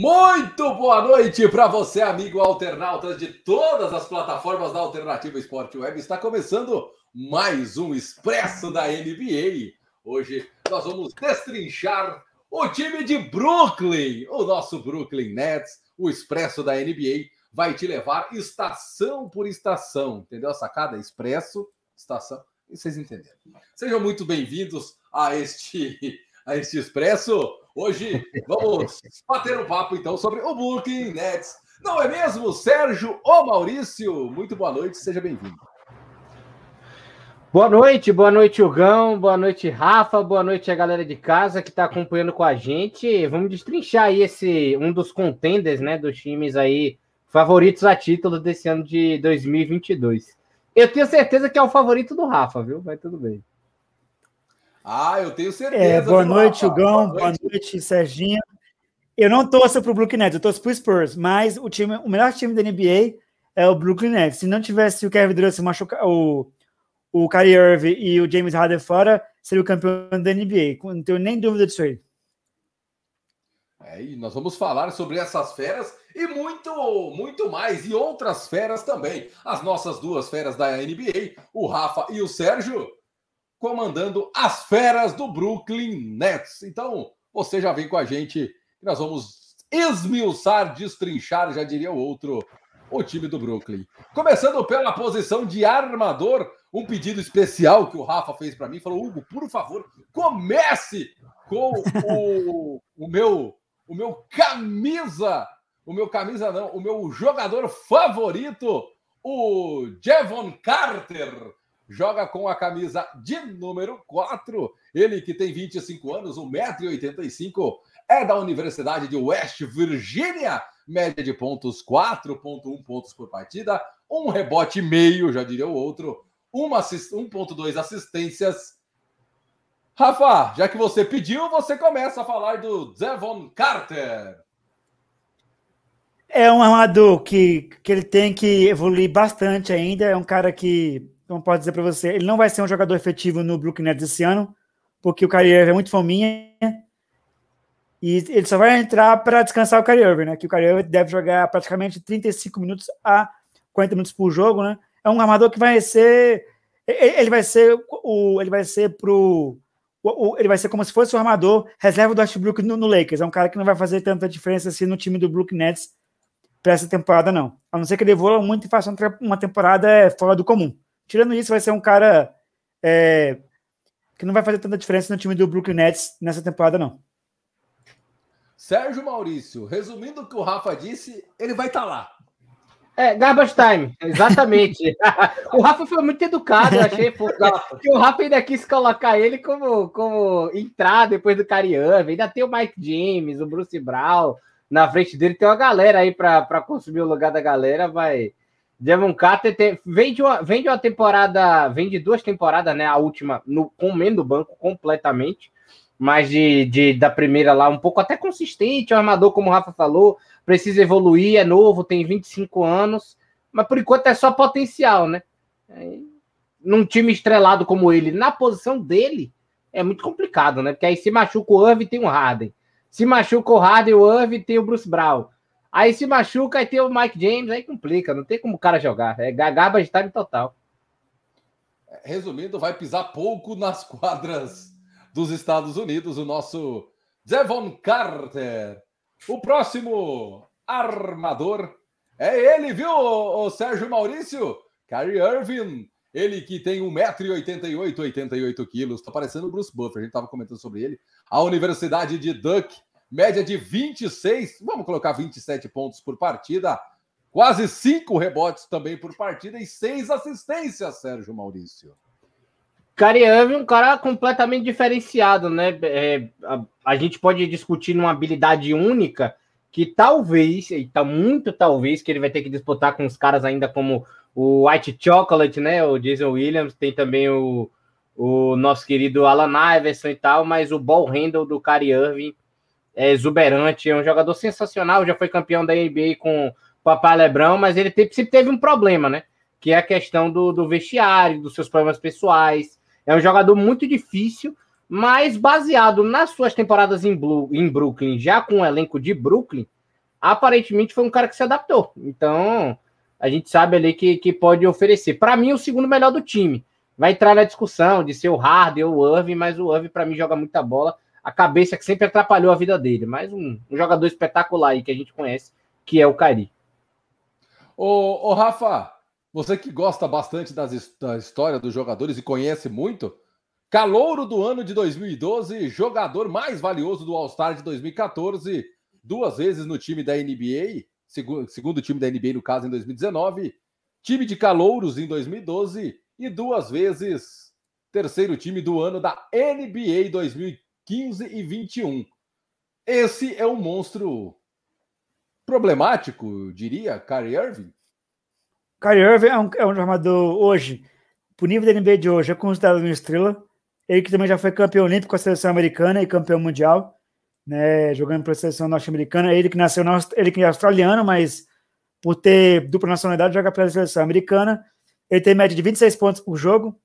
Muito boa noite para você, amigo alternautas de todas as plataformas da Alternativa Esporte Web. Está começando mais um Expresso da NBA. Hoje nós vamos destrinchar o time de Brooklyn, o nosso Brooklyn Nets, o Expresso da NBA. Vai te levar estação por estação, entendeu a sacada? Expresso, estação. E vocês entenderam. Sejam muito bem-vindos a este, a este Expresso. Hoje vamos bater um papo então sobre o Brooklyn Nets. Não é mesmo, Sérgio ou Maurício? Muito boa noite, seja bem-vindo. Boa noite, boa noite, Hugão, boa noite, Rafa, boa noite a galera de casa que está acompanhando com a gente. Vamos destrinchar aí esse um dos contenders, né, dos times aí favoritos a título desse ano de 2022. Eu tenho certeza que é o favorito do Rafa, viu? Vai tudo bem. Ah, eu tenho certeza. É, boa noite, Hugão. Boa noite. noite, Serginho. Eu não torço para o Brooklyn Nets, eu torço para o Spurs, mas o, time, o melhor time da NBA é o Brooklyn Nets. Se não tivesse o Kevin Durant se machucar, o, o Kyrie Irving e o James Harden fora, seria o campeão da NBA. Não tenho nem dúvida disso aí. É, e nós vamos falar sobre essas feras e muito, muito mais, e outras feras também. As nossas duas feras da NBA, o Rafa e o Sérgio comandando as feras do Brooklyn Nets. Então, você já vem com a gente nós vamos esmiuçar, destrinchar, já diria o outro, o time do Brooklyn. Começando pela posição de armador, um pedido especial que o Rafa fez para mim, falou: "Hugo, por favor, comece com o, o meu o meu camisa, o meu camisa não, o meu jogador favorito, o Jevon Carter, joga com a camisa de número 4. Ele que tem 25 anos, 1,85m, é da Universidade de West Virginia, média de pontos 4,1 pontos por partida, um rebote meio, já diria o outro, 1,2 assistências. Rafa, já que você pediu, você começa a falar do Devon Carter. É um armador que, que ele tem que evoluir bastante ainda. É um cara que então, pode dizer para você, ele não vai ser um jogador efetivo no Brooklyn Nets esse ano, porque o Kyrie é muito fominha. E ele só vai entrar para descansar o Kyrie Irving, né? Que o Kyrie Irving deve jogar praticamente 35 minutos a 40 minutos por jogo, né? É um armador que vai ser ele vai ser o ele vai ser pro ele vai ser como se fosse o armador reserva do Westbrook no, no Lakers. É um cara que não vai fazer tanta diferença assim no time do Brooklyn Nets para essa temporada, não. A não ser que ele evolua muito e faça uma temporada fora do comum. Tirando isso, vai ser um cara é, que não vai fazer tanta diferença no time do Brooklyn Nets nessa temporada, não. Sérgio Maurício, resumindo o que o Rafa disse, ele vai estar tá lá. É, garbage time, exatamente. o Rafa foi muito educado, eu achei. que o Rafa ainda quis colocar ele como, como entrar depois do Cariano. Ainda tem o Mike James, o Bruce Brown na frente dele. Tem uma galera aí para consumir o lugar da galera. Vai, Devon Carter tem, vem, de uma, vem de uma temporada, vem de duas temporadas, né? A última no, comendo o banco completamente, mas de, de, da primeira lá um pouco até consistente. O armador, como o Rafa falou, precisa evoluir, é novo, tem 25 anos, mas por enquanto é só potencial, né? É, num time estrelado como ele, na posição dele, é muito complicado, né? Porque aí se machuca o Irving, tem o Harden. Se machuca o Harden, o Irving, tem o Bruce Brown. Aí se machuca, aí tem o Mike James, aí complica, não tem como o cara jogar. É gaba de time total. Resumindo, vai pisar pouco nas quadras dos Estados Unidos, o nosso Devon Carter. O próximo armador é ele, viu, o Sérgio Maurício? Kyrie Irving, ele que tem 1,88m, 88 quilos, tá parecendo o Bruce Buffer, a gente tava comentando sobre ele. A Universidade de Duke média de 26, vamos colocar 27 pontos por partida, quase cinco rebotes também por partida e seis assistências, Sérgio Maurício. Cariave é um cara completamente diferenciado, né? É, a, a, gente pode discutir numa habilidade única que talvez, e tá muito talvez, que ele vai ter que disputar com os caras ainda como o White Chocolate, né? O Jason Williams, tem também o, o nosso querido Alan Iverson e tal, mas o ball handle do Kyrie Irving é exuberante, é um jogador sensacional, já foi campeão da NBA com o Papai Lebrão, mas ele teve, sempre teve um problema, né? Que é a questão do, do vestiário, dos seus problemas pessoais. É um jogador muito difícil, mas baseado nas suas temporadas em, Blue, em Brooklyn, já com o elenco de Brooklyn, aparentemente foi um cara que se adaptou. Então, a gente sabe ali que, que pode oferecer. Para mim, o segundo melhor do time. Vai entrar na discussão de ser o Harden ou o Irving, mas o Irving, para mim, joga muita bola. A cabeça que sempre atrapalhou a vida dele. Mas um, um jogador espetacular aí que a gente conhece, que é o Cari. Ô, ô, Rafa, você que gosta bastante das, da história dos jogadores e conhece muito, calouro do ano de 2012, jogador mais valioso do All-Star de 2014, duas vezes no time da NBA, segundo, segundo time da NBA, no caso, em 2019, time de calouros em 2012 e duas vezes terceiro time do ano da NBA 2015 e 21. Esse é um monstro problemático, diria, Kyrie Irving? Kyrie Irving é um, é um jogador hoje, por nível da NBA de hoje, é considerado uma estrela. Ele que também já foi campeão olímpico com a seleção americana e campeão mundial né, jogando para a seleção norte-americana. Ele que nasceu, na, ele que é australiano, mas por ter dupla nacionalidade, joga para a seleção americana. Ele tem média de 26 pontos por jogo,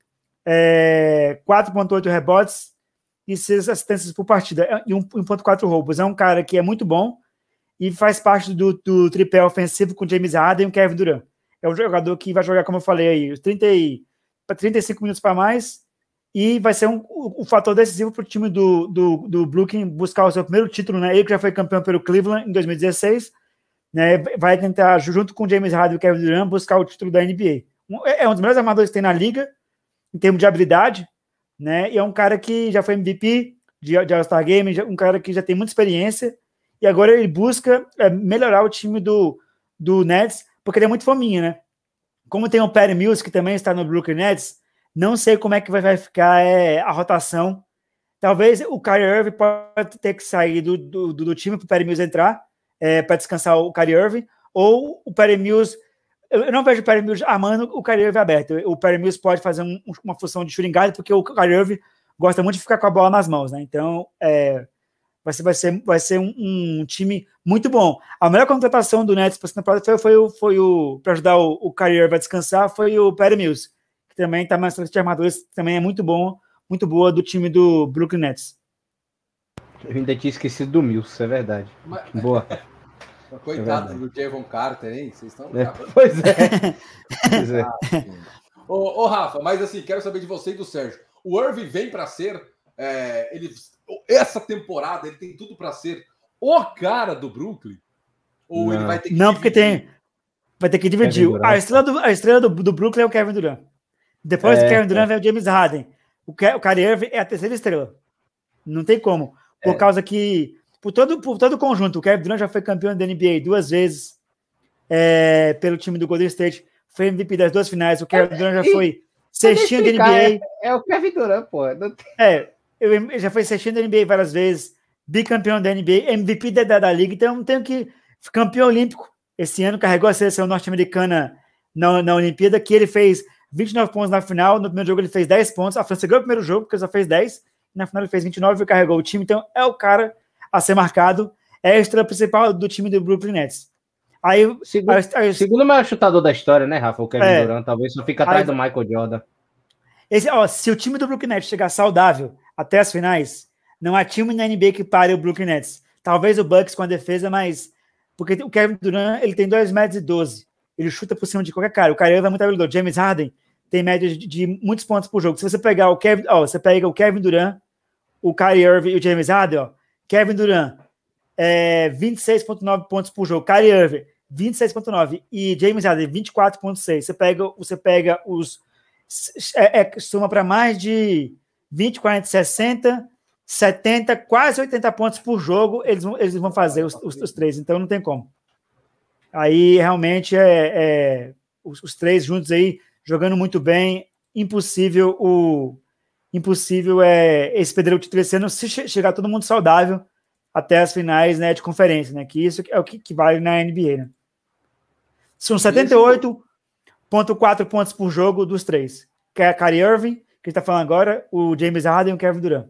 é, 4,8 rebotes e 6 assistências por partida, é, e 1,4 roubos. É um cara que é muito bom e faz parte do, do tripé ofensivo com James Harden e o Kevin Durant. É um jogador que vai jogar, como eu falei aí, 30 e, 35 minutos para mais e vai ser um, o, fator decisivo para o time do, do, do Brooklyn buscar o seu primeiro título, né? Ele que já foi campeão pelo Cleveland em 2016, né? Vai tentar, junto com James Harden e o Kevin Durant, buscar o título da NBA. É, é um dos melhores armadores que tem na liga, em termos de habilidade, né? E é um cara que já foi MVP de, de All-Star Game, um cara que já tem muita experiência, e agora ele busca é, melhorar o time do, do Nets, porque ele é muito fominha, né? Como tem o Perry Mills, que também está no Brooklyn Nets, não sei como é que vai ficar é, a rotação. Talvez o Kyrie Irving pode ter que sair do, do, do time para o Perry Mills entrar, é, para descansar o Kyrie Irving, ou o Perry Mills. Eu não vejo o Perry Mills armando o Kyrie Irving aberto. O Perry Mills pode fazer um, uma função de shooting guard, porque o Kyrie Irving gosta muito de ficar com a bola nas mãos, né? Então, é, vai ser, vai ser, vai ser um, um, time muito bom. A melhor contratação do Nets para essa temporada foi, foi, foi o para ajudar o, o Kyrie Irving a descansar foi o Perry Mills que também está mais de armadores, também é muito bom, muito boa do time do Brooklyn Nets. Eu ainda tinha esquecido do Mills, é verdade. Mas... Boa. Coitado é do Javon Carter, hein? Vocês estão. É, pois é. pois é. Ah, ô, ô, Rafa, mas assim, quero saber de você e do Sérgio. O Irving vem para ser. É, ele, essa temporada ele tem tudo para ser o cara do Brooklyn? Ou não. ele vai ter que. Não, dividir? porque tem. Vai ter que dividir. A estrela, do, a estrela do, do Brooklyn é o Kevin Durant. Depois é, do Kevin Durant é. vem o James Harden. O, Ke o Kyrie Irving é a terceira estrela. Não tem como. Por é. causa que, por todo, por todo o conjunto, o Kevin Durant já foi campeão da NBA duas vezes é, pelo time do Golden State. Foi MVP das duas finais. O Kevin Durant já foi cestinho da NBA. É, é, o Kevin Durant, pô. É, ele já foi cestinho da NBA várias vezes. Bicampeão da NBA, MVP da, da, da liga. Então, não tenho que. Campeão olímpico. Esse ano carregou a seleção norte-americana na, na Olimpíada, que ele fez 29 pontos na final. No primeiro jogo ele fez 10 pontos. A França ganhou o primeiro jogo, porque só fez 10. Na final ele fez 29 e carregou o time. Então é o cara a ser marcado. É a estrela principal do time do Brooklyn Nets. Aí, segundo, a, a, segundo maior chutador da história, né, Rafa? O Kevin é, Durant talvez só fica atrás aí, do Michael Jordan. Esse, ó, se o time do Brooklyn Nets chegar saudável até as finais, não há time na NBA que pare o Brooklyn Nets. Talvez o Bucks com a defesa, mas porque o Kevin Durant ele tem 2 metros e 12. Ele chuta por cima de qualquer cara. O cara vai muito habilidoso. James Harden tem média de, de, muitos pontos por jogo. Se você pegar o Kevin, ó, você pega o Kevin Durant, o Kyrie Irving e o James Harden, ó, Kevin Durant, é, 26.9 pontos por jogo, Kyrie Irving, 26.9 e James Harden 24.6. Você pega, você pega os é, é, soma para mais de 20, 40, 60, 70, quase 80 pontos por jogo, eles vão, eles vão fazer os, os, os três, então não tem como. Aí realmente é, é os, os, três juntos aí jogando muito bem. Impossível o impossível é esse pedreiro título esse ano se chegar todo mundo saudável até as finais né, de conferência, né? Que isso é o que, que vale na NBA, né? São 78,4 pontos por jogo dos três. Que é a Kyrie Irving, que está falando agora, o James Harden e o Kevin Durant.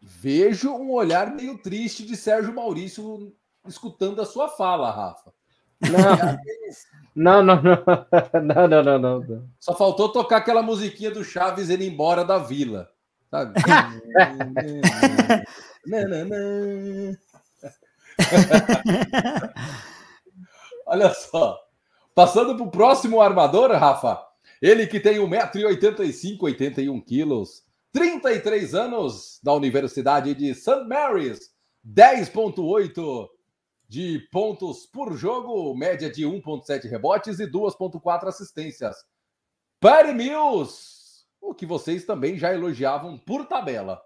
Vejo um olhar meio triste de Sérgio Maurício escutando a sua fala, Rafa. Não, não, não, não, não, não, não, não. Só faltou tocar aquela musiquinha do Chaves ele embora da vila, sabe? Olha só. Passando para o próximo armador, Rafa. Ele que tem 1,85m, 81 quilos, 33 anos, da Universidade de St. Mary's, 10,8 de pontos por jogo, média de 1,7 rebotes e 2,4 assistências. Perry Mills, o que vocês também já elogiavam por tabela.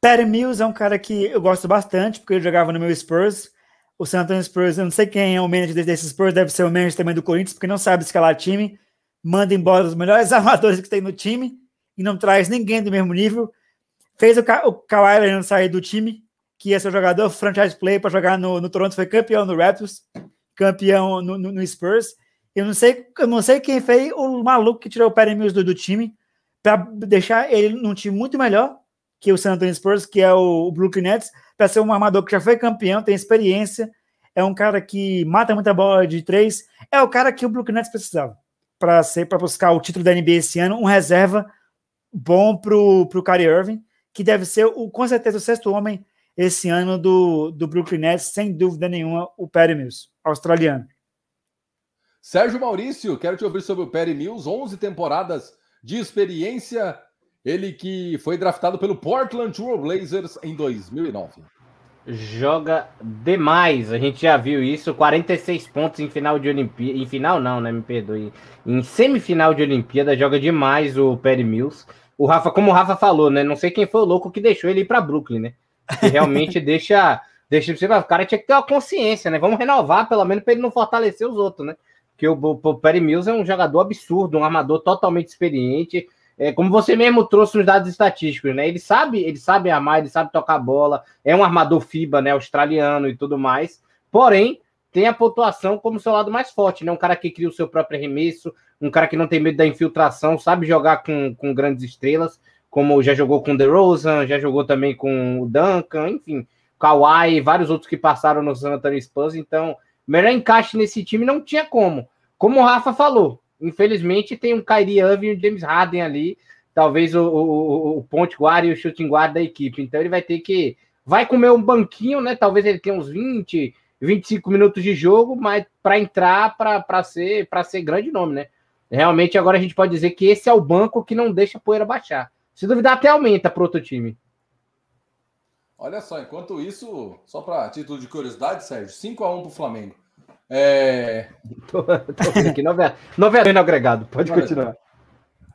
Perry Mills é um cara que eu gosto bastante, porque ele jogava no meu Spurs. O San Antonio Spurs, eu não sei quem é o manager desse Spurs, deve ser o manager também do Corinthians, porque não sabe escalar time, manda embora os melhores armadores que tem no time e não traz ninguém do mesmo nível. Fez o, Ka o Kawhi Leonard sair do time, que ia ser o jogador franchise play para jogar no, no Toronto, foi campeão no Raptors, campeão no, no, no, Spurs. Eu não sei, eu não sei quem foi o maluco que tirou o Perry Mills do, do time para deixar ele num time muito melhor que o San Antonio Spurs, que é o, o Brooklyn Nets, para ser um armador que já foi campeão, tem experiência, é um cara que mata muita bola de três, é o cara que o Brooklyn Nets precisava para ser para buscar o título da NBA esse ano, um reserva bom pro pro Kyrie Irving, que deve ser o com certeza o sexto homem esse ano do, do Brooklyn Nets, sem dúvida nenhuma, o Perry Mills, australiano. Sérgio Maurício, quero te ouvir sobre o Perry Mills, 11 temporadas de experiência ele que foi draftado pelo Portland Trail Blazers em 2009. Joga demais, a gente já viu isso, 46 pontos em final de Olimpíada, em final não, né, me perdoe, em semifinal de Olimpíada, joga demais o Perry Mills. O Rafa, como o Rafa falou, né, não sei quem foi o louco que deixou ele ir para Brooklyn, né, que realmente deixa, deixa, o cara tinha que ter uma consciência, né, vamos renovar pelo menos para ele não fortalecer os outros, né, que o, o Perry Mills é um jogador absurdo, um armador totalmente experiente, é, como você mesmo trouxe os dados estatísticos, né? Ele sabe, ele sabe amar, ele sabe tocar bola, é um armador FIBA, né? Australiano e tudo mais. Porém, tem a pontuação como seu lado mais forte, né? Um cara que cria o seu próprio arremesso, um cara que não tem medo da infiltração, sabe jogar com, com grandes estrelas, como já jogou com o DeRozan, já jogou também com o Duncan, enfim, Kawhi, vários outros que passaram no San Antonio Spurs. Então, melhor encaixe nesse time não tinha como. Como o Rafa falou, Infelizmente, tem um Kyrie Irving e um James Harden ali, talvez o, o, o ponte guard e o shooting guard da equipe. Então, ele vai ter que. Vai comer um banquinho, né? Talvez ele tenha uns 20, 25 minutos de jogo, mas para entrar, para ser, ser grande nome, né? Realmente, agora a gente pode dizer que esse é o banco que não deixa a poeira baixar. Se duvidar, até aumenta para outro time. Olha só, enquanto isso, só para título de curiosidade, Sérgio, 5 a 1 para o Flamengo. É... tô, tô vendo aqui, novela agregado, pode continuar.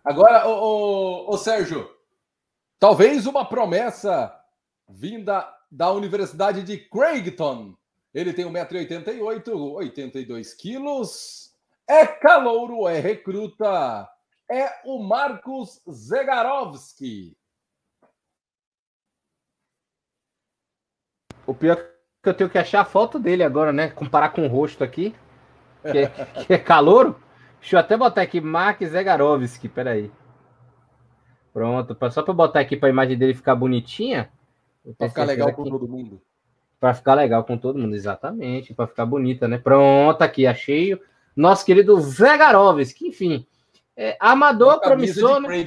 Agora, o, o, o, Sérgio, talvez uma promessa vinda da Universidade de Craigton. Ele tem 1,88m, 82 quilos, é calouro, é recruta, é o Marcos Zegarovski. O pior que eu tenho que achar a foto dele agora, né? Comparar com o rosto aqui, que é, que é calouro. Deixa eu até botar aqui Mark Zegarovski, peraí. Pronto, só para botar aqui para a imagem dele ficar bonitinha. Para ficar legal aqui. com todo mundo. Para ficar legal com todo mundo, exatamente. Para ficar bonita, né? Pronto, aqui, achei nosso querido Zegarovski, enfim. É, amador promissor, né?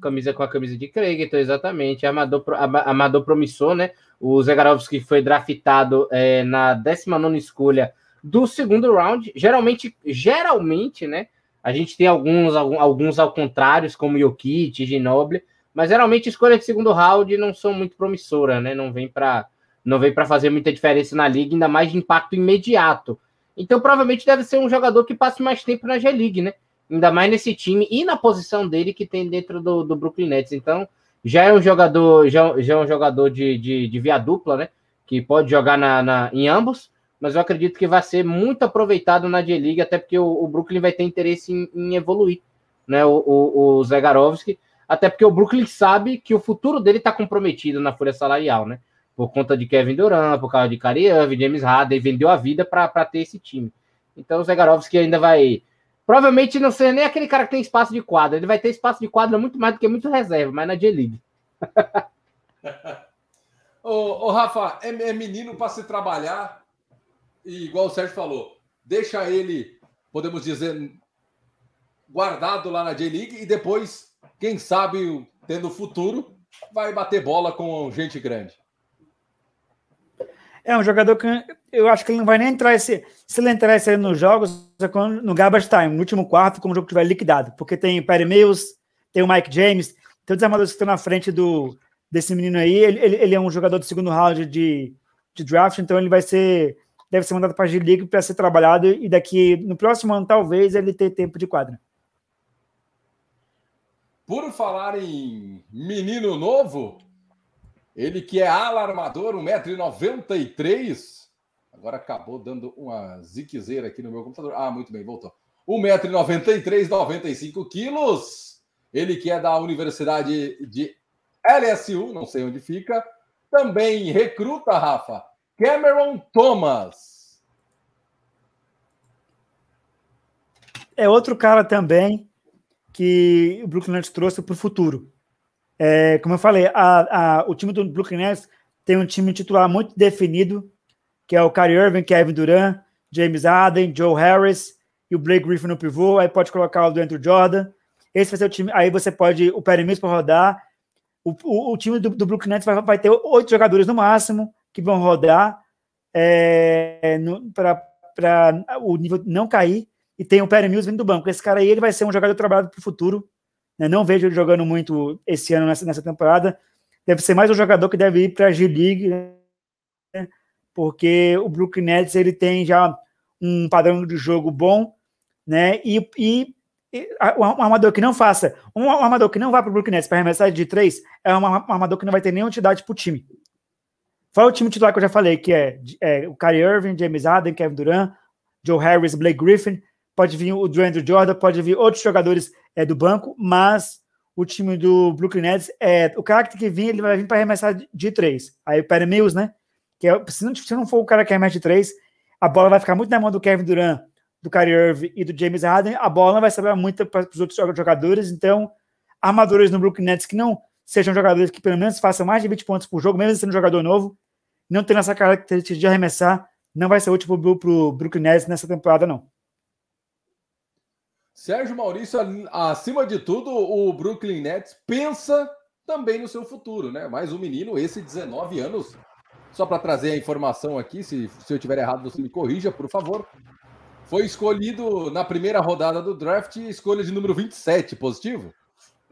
Camisa com a camisa de Craig, então exatamente. Amador, amador promissor, né? O Zegarovski foi draftado é, na 19 escolha do segundo round. Geralmente, geralmente, né? A gente tem alguns, alguns ao contrário, como Jokic, Ginobili, mas geralmente escolha de segundo round não são muito promissoras, né? Não vem para não vem para fazer muita diferença na liga, ainda mais de impacto imediato. Então, provavelmente deve ser um jogador que passe mais tempo na G-League, né? Ainda mais nesse time e na posição dele que tem dentro do, do Brooklyn Nets. Então, já é um jogador, já, já é um jogador de, de, de via dupla, né? Que pode jogar na, na, em ambos, mas eu acredito que vai ser muito aproveitado na J-League, até porque o, o, Brooklyn vai ter interesse em, em evoluir, né? O, o, o Zegarovski, até porque o Brooklyn sabe que o futuro dele está comprometido na folha salarial, né? Por conta de Kevin Durant, por causa de Irving, James Harden, vendeu a vida para ter esse time. Então o Zegarovski ainda vai Provavelmente não seja nem aquele cara que tem espaço de quadra. Ele vai ter espaço de quadra muito mais do que muito reserva, mas na J-League. ô, ô, Rafa, é, é menino para se trabalhar. E igual o Sérgio falou, deixa ele, podemos dizer, guardado lá na J-League e depois, quem sabe, tendo futuro, vai bater bola com gente grande. É um jogador que eu acho que ele não vai nem entrar esse. Se ele entrar esse nos jogos, é no garbage time, no último quarto, como o jogo estiver liquidado. Porque tem o Perry Mills, tem o Mike James, tem os armadores que estão na frente do, desse menino aí. Ele, ele, ele é um jogador do segundo round de, de draft, então ele vai ser. Deve ser mandado para a G-League para ser trabalhado e daqui no próximo ano, talvez, ele ter tempo de quadra. Por falar em menino novo, ele que é alarmador, 1,93m. Agora acabou dando uma ziquezeira aqui no meu computador. Ah, muito bem, voltou. 1,93m, 95 quilos. Ele que é da Universidade de LSU, não sei onde fica. Também recruta, Rafa, Cameron Thomas. É outro cara também que o Brooklyn Nets trouxe para o futuro. É, como eu falei, a, a, o time do Brooklyn Nets tem um time titular muito definido, que é o Kyrie Irving, Kevin Durant, James Harden, Joe Harris e o Blake Griffin no pivô. Aí pode colocar o Andrew Jordan. Esse vai ser o time. Aí você pode o Perry para rodar. O, o, o, time do, do Brooklyn Nets vai, vai ter oito jogadores no máximo que vão rodar é, para o nível não cair. E tem o Perry Mills vindo do banco. Esse cara aí ele vai ser um jogador trabalhado para o futuro. Né? Não vejo ele jogando muito esse ano nessa, nessa temporada. Deve ser mais um jogador que deve ir para a G-League, né? porque o Brooklyn Nets ele tem já um padrão de jogo bom, né? E, e, e um armador que não faça, um armador que não vá para o Brooklyn Nets para arremessar de três, é um armador que não vai ter nenhuma utilidade para o time. Fala o time titular que eu já falei, que é, é o Kyrie Irving, James Harden, Kevin Durant, Joe Harris, Blake Griffin, pode vir o Andrew Jordan, pode vir outros jogadores é, do banco, mas o time do Brooklyn Nets, é, o cara que vir, ele vai vir para arremessar de três. Aí o Perry Mills, né? Que é, se, não, se não for o cara que arremessa de três, a bola vai ficar muito na mão do Kevin Durant, do Kyrie Irving e do James Harden, a bola não vai sobrar muito para os outros jogadores, então armadores no Brooklyn Nets que não sejam jogadores que pelo menos façam mais de 20 pontos por jogo, mesmo sendo jogador novo, não tendo essa característica de arremessar, não vai ser útil para o Brooklyn Nets nessa temporada, não. Sérgio Maurício, acima de tudo, o Brooklyn Nets pensa também no seu futuro, né? Mais um menino, esse 19 anos. Só para trazer a informação aqui, se, se eu tiver errado, você me corrija, por favor. Foi escolhido na primeira rodada do draft, escolha de número 27, positivo?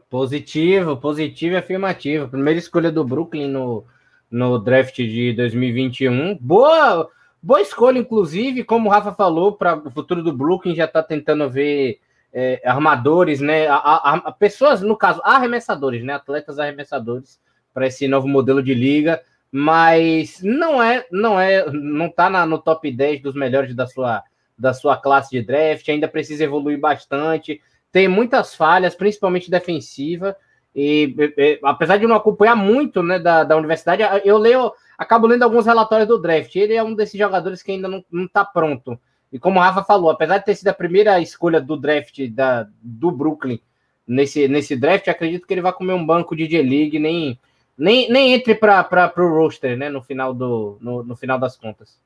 Positivo, positivo e afirmativo. Primeira escolha do Brooklyn no, no draft de 2021. Boa, boa escolha, inclusive, como o Rafa falou, para o futuro do Brooklyn já está tentando ver é, armadores, né? A, a, a, pessoas, no caso, arremessadores, né? Atletas arremessadores para esse novo modelo de liga, mas não é, não é, não tá na, no top 10 dos melhores da sua, da sua classe de draft, ainda precisa evoluir bastante, tem muitas falhas, principalmente defensiva. E, e, apesar de não acompanhar muito né, da, da universidade, eu leio, acabo lendo alguns relatórios do draft. Ele é um desses jogadores que ainda não está pronto e como o Rafa falou, apesar de ter sido a primeira escolha do draft da, do Brooklyn nesse, nesse draft, acredito que ele vai comer um banco de J-League, nem, nem, nem entre para o roster, né? No final, do, no, no final das contas.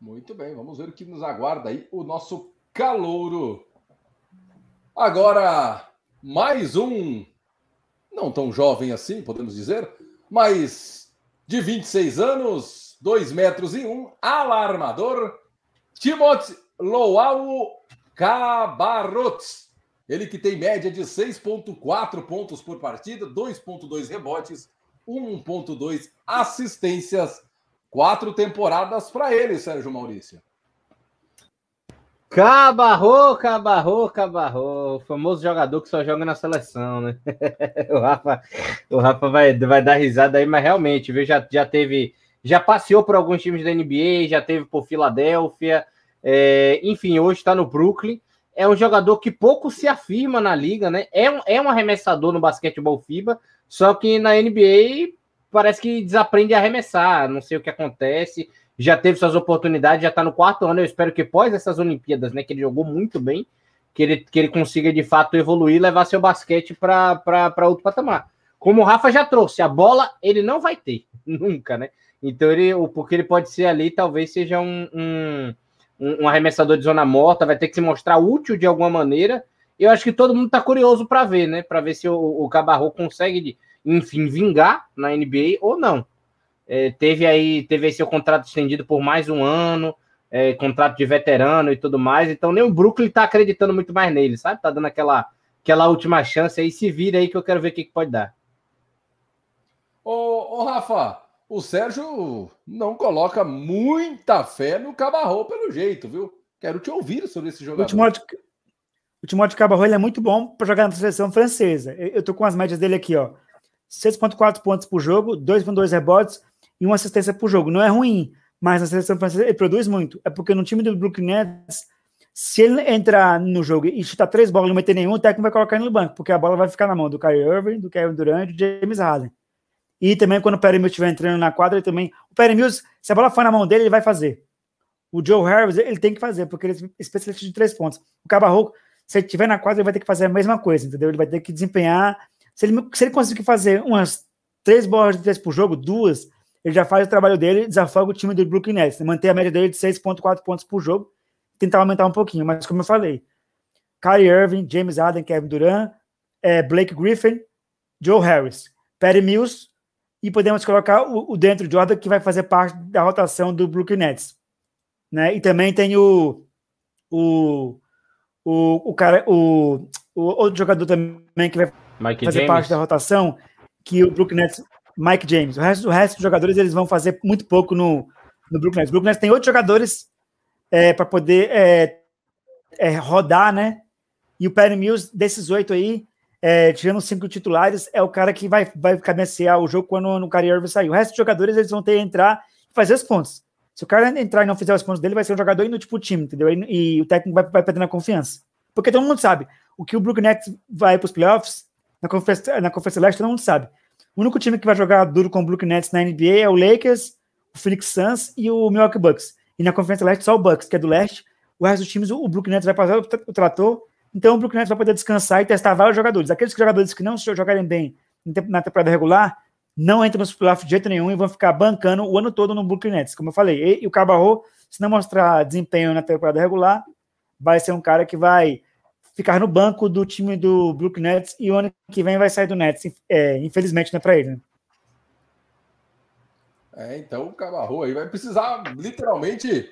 Muito bem, vamos ver o que nos aguarda aí o nosso calouro. Agora, mais um, não tão jovem assim, podemos dizer, mas de 26 anos, 2 metros e 1, alarmador, Timothy Loau Cabarrotes. Ele que tem média de 6,4 pontos por partida, 2,2 rebotes, 1,2 assistências. Quatro temporadas para ele, Sérgio Maurício. Cabarro, Cabarro, Cabarro, o famoso jogador que só joga na seleção, né? o Rafa, o Rafa vai, vai dar risada aí, mas realmente, viu, já, já teve já passeou por alguns times da NBA, já teve por Filadélfia, é, enfim, hoje está no Brooklyn. É um jogador que pouco se afirma na liga, né? É um, é um arremessador no basquetebol FIBA, só que na NBA parece que desaprende a arremessar, não sei o que acontece. Já teve suas oportunidades, já está no quarto ano. Eu espero que pós essas Olimpíadas, né, que ele jogou muito bem, que ele, que ele consiga de fato evoluir e levar seu basquete para outro patamar. Como o Rafa já trouxe, a bola ele não vai ter, nunca, né? Então, ele, porque ele pode ser ali, talvez seja um, um, um arremessador de zona morta, vai ter que se mostrar útil de alguma maneira. eu acho que todo mundo está curioso para ver, né? Para ver se o, o Cabarro consegue, enfim, vingar na NBA ou não. É, teve aí, teve aí seu contrato estendido por mais um ano, é, contrato de veterano e tudo mais. Então nem o Brooklyn está acreditando muito mais nele, sabe? Tá dando aquela, aquela última chance aí. Se vira aí que eu quero ver o que, que pode dar. Ô, ô, Rafa, o Sérgio não coloca muita fé no Cabarro pelo jeito, viu? Quero te ouvir sobre esse jogador. O Timóteo, o Timóteo Cabarro é muito bom para jogar na seleção francesa. Eu tô com as médias dele aqui, ó. 6.4 pontos por jogo, 2.2 rebotes e uma assistência por jogo. Não é ruim, mas na seleção francesa ele produz muito. É porque no time do Brooklyn Nets, se ele entrar no jogo e chutar três bolas e não meter nenhum, o técnico vai colocar ele no banco, porque a bola vai ficar na mão do Kyrie Irving, do Kevin Durant e do James Harden. E também quando o Perry Mills estiver entrando na quadra, ele também. O Perry Mills, se a bola for na mão dele, ele vai fazer. O Joe Harris, ele tem que fazer, porque ele é especialista de três pontos. O Cabarro, se ele estiver na quadra, ele vai ter que fazer a mesma coisa, entendeu? Ele vai ter que desempenhar. Se ele, se ele conseguir fazer umas três bolas de três por jogo, duas, ele já faz o trabalho dele, desafoga o time do Brooklyn Nets, manter a média dele de 6,4 pontos por jogo, tentar aumentar um pouquinho, mas como eu falei, Kyrie Irving, James Harden, Kevin Durant, é, Blake Griffin, Joe Harris, Perry Mills, e podemos colocar o, o dentro Jordan, que vai fazer parte da rotação do Brooklyn Nets. Né? E também tem o, o, o, o cara, o, o outro jogador também que vai Mike fazer James. parte da rotação, que o Brooklyn Nets, Mike James. O resto, o resto dos jogadores eles vão fazer muito pouco no, no Brooklyn Nets. O Brooklyn Nets tem outros jogadores é, para poder é, é, rodar, né? E o Perry Mills, desses oito aí, é, tirando cinco titulares, é o cara que vai, vai cabecear o jogo quando o Kyrie Irving sair. O resto dos jogadores eles vão ter que entrar e fazer os pontos. Se o cara entrar e não fizer os pontos dele, vai ser um jogador inútil pro time, entendeu? E, e o técnico vai, vai perdendo a confiança. Porque todo mundo sabe, o que o Brooklyn Nets vai para os playoffs, na Conferência, na Conferência Leste, todo mundo sabe. O único time que vai jogar duro com o Brooklyn Nets na NBA é o Lakers, o Phoenix Suns e o Milwaukee Bucks. E na Conferência Leste só o Bucks, que é do leste. O resto dos times, o Brooklyn Nets vai passar o trator então o Brooklyn Nets vai poder descansar e testar vários jogadores. Aqueles jogadores que não jogarem bem na temporada regular não entram nos playoffs de jeito nenhum e vão ficar bancando o ano todo no Brooklyn Nets. Como eu falei, e, o Cabarro, se não mostrar desempenho na temporada regular, vai ser um cara que vai ficar no banco do time do Brooklyn Nets e o ano que vem vai sair do Nets. É, infelizmente, não é para ele. Né? É, então o Cabarro aí vai precisar literalmente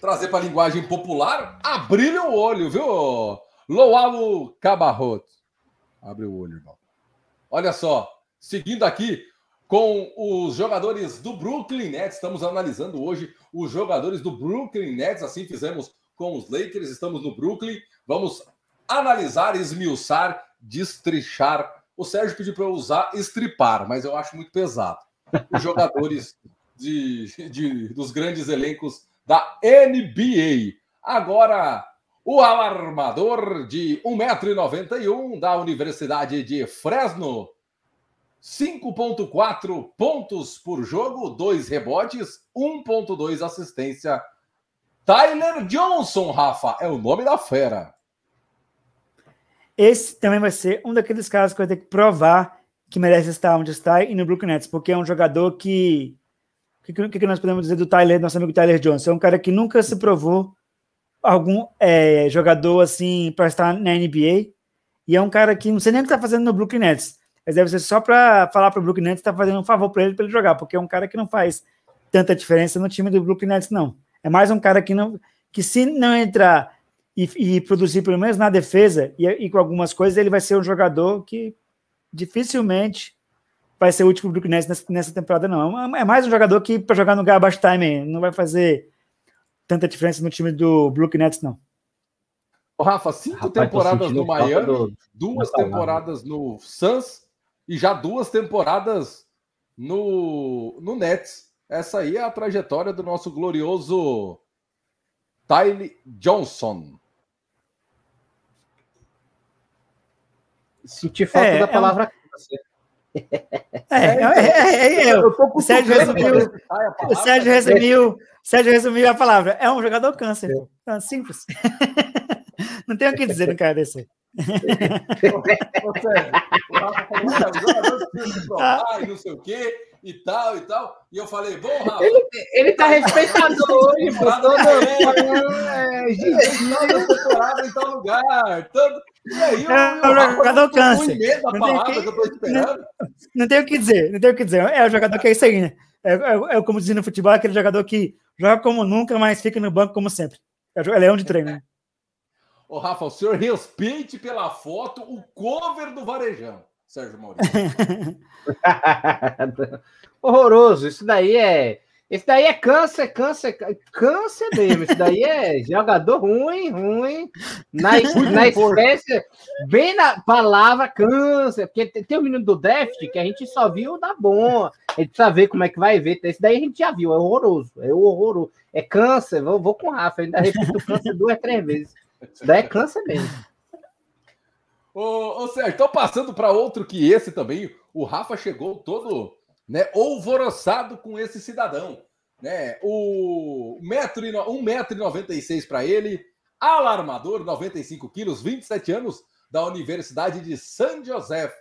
trazer para a linguagem popular, abrir o olho, viu? Loalo Cabarroto. Abre o olho, irmão. Olha só, seguindo aqui com os jogadores do Brooklyn Nets, estamos analisando hoje os jogadores do Brooklyn Nets, assim fizemos com os Lakers, estamos no Brooklyn, vamos analisar, esmiuçar, destrichar. O Sérgio pediu para eu usar estripar, mas eu acho muito pesado. Os jogadores de, de, dos grandes elencos da NBA. Agora, o alarmador de 1,91m da Universidade de Fresno. 5,4 pontos por jogo, 2 rebotes, 1,2 assistência. Tyler Johnson, Rafa, é o nome da fera. Esse também vai ser um daqueles casos que vai ter que provar que merece estar onde está e no Brooklyn Nets, porque é um jogador que o que, que, nós podemos dizer do Tyler, nosso amigo Tyler Johnson? É um cara que nunca se provou algum é, jogador assim para estar na NBA. E é um cara que não sei nem o que está fazendo no Brooklyn Nets. Mas deve ser só para falar para o Brooklyn Nets está fazendo um favor para ele para ele jogar, porque é um cara que não faz tanta diferença no time do Brooklyn Nets, não. É mais um cara que não que se não entrar e, e produzir pelo menos na defesa e, e, com algumas coisas, ele vai ser um jogador que dificilmente vai ser útil para o Brooklyn Nets nessa, nessa, temporada, não. É mais um jogador que para jogar no garbage time não vai fazer tanta diferença no time do Brooklyn Nets, não. Rafa, cinco Rapaz, temporadas no Miami, do... duas temporadas no Suns e já duas temporadas no, no Nets. Essa aí é a trajetória do nosso glorioso Tyler Johnson. Senti falta é, da palavra é um... É, é, é, o Sérgio resumiu, o Sérgio resumiu, Sérgio resumiu a palavra. É um jogador câncer. É simples. Não tem o que dizer no cara desse. ah, não sei o quê, e tal, e tal. E eu falei, bom, Rafa. Ele, ele tá respeitador hoje, pô. Todo é, gente, doutorado em tal lugar. Todo... E aí, eu, é o jogador câncer. Não tem, que. Não, não tem o que dizer, não tem o que dizer. É o jogador que é isso aí, né? É, é, é como dizia no futebol, aquele jogador que joga como nunca, mas fica no banco como sempre. É leão de treino. Né? Ô, Rafa, o senhor respeite pela foto o cover do Varejão, Sérgio Maurício. Horroroso. Isso daí é. Esse daí é câncer, câncer, câncer mesmo. Isso daí é jogador ruim, ruim. Na, na espécie, bem na palavra câncer, porque tem, tem o menino do déficit que a gente só viu da bom. A gente precisa ver como é que vai ver. Esse daí a gente já viu, é horroroso. É horroroso. É câncer, vou, vou com o Rafa, ainda repito câncer duas, três vezes. Daí é câncer mesmo. Ô, ô Sérgio, então passando para outro que esse também, o Rafa chegou todo né, alvoroçado com esse cidadão. Né? O metro e, 1,96m para ele, alarmador, 95 quilos, 27 anos, da Universidade de San José.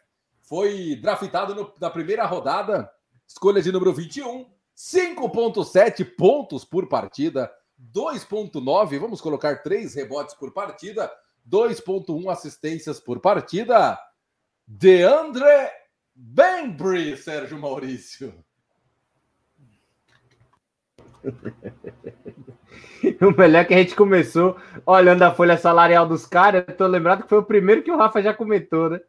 Foi draftado no, na primeira rodada, escolha de número 21, 5,7 pontos por partida, 2,9, vamos colocar três rebotes por partida, 2,1 assistências por partida. Deandre Bembry, Sérgio Maurício. o melhor é que a gente começou olhando a folha salarial dos caras, eu tô lembrado que foi o primeiro que o Rafa já comentou, né?